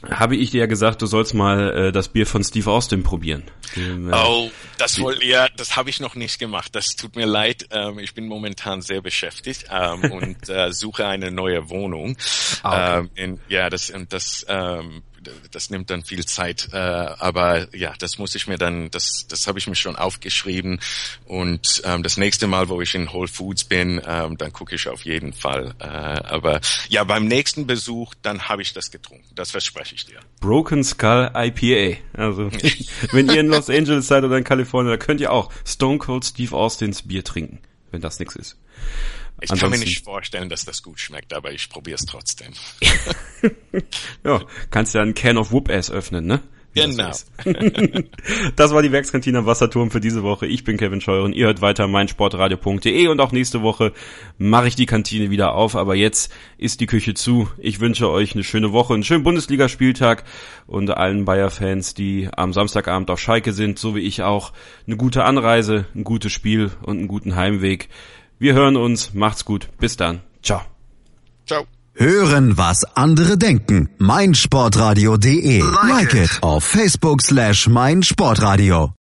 habe ich dir ja gesagt, du sollst mal äh, das Bier von Steve Austin probieren. Dem, äh, oh, das wollt ihr, das habe ich noch nicht gemacht. Das tut mir leid. Ähm, ich bin momentan sehr beschäftigt ähm, und äh, suche eine neue Wohnung. Ah, okay. ähm, in, ja, das und das ähm, das nimmt dann viel Zeit. Äh, aber ja, das muss ich mir dann, das, das habe ich mir schon aufgeschrieben. Und ähm, das nächste Mal, wo ich in Whole Foods bin, ähm, dann gucke ich auf jeden Fall. Äh, aber ja, beim nächsten Besuch, dann habe ich das getrunken. Das verspreche ich dir. Broken Skull IPA. Also wenn ihr in Los Angeles seid oder in Kalifornien, da könnt ihr auch Stone Cold Steve Austins Bier trinken, wenn das nichts ist. Ich Ansonsten, kann mir nicht vorstellen, dass das gut schmeckt, aber ich probiere es trotzdem. ja, kannst ja einen Can of Whoop Ass öffnen, ne? Wie genau. Das, das, war die Werkskantine am Wasserturm für diese Woche. Ich bin Kevin Scheuren. Ihr hört weiter meinsportradio.de und auch nächste Woche mache ich die Kantine wieder auf. Aber jetzt ist die Küche zu. Ich wünsche euch eine schöne Woche, einen schönen Bundesligaspieltag und allen Bayer-Fans, die am Samstagabend auf Schalke sind, so wie ich auch, eine gute Anreise, ein gutes Spiel und einen guten Heimweg. Wir hören uns. Macht's gut. Bis dann. Ciao. Ciao. Hören, was andere denken. meinsportradio.de. Like, like it auf Facebook slash meinsportradio.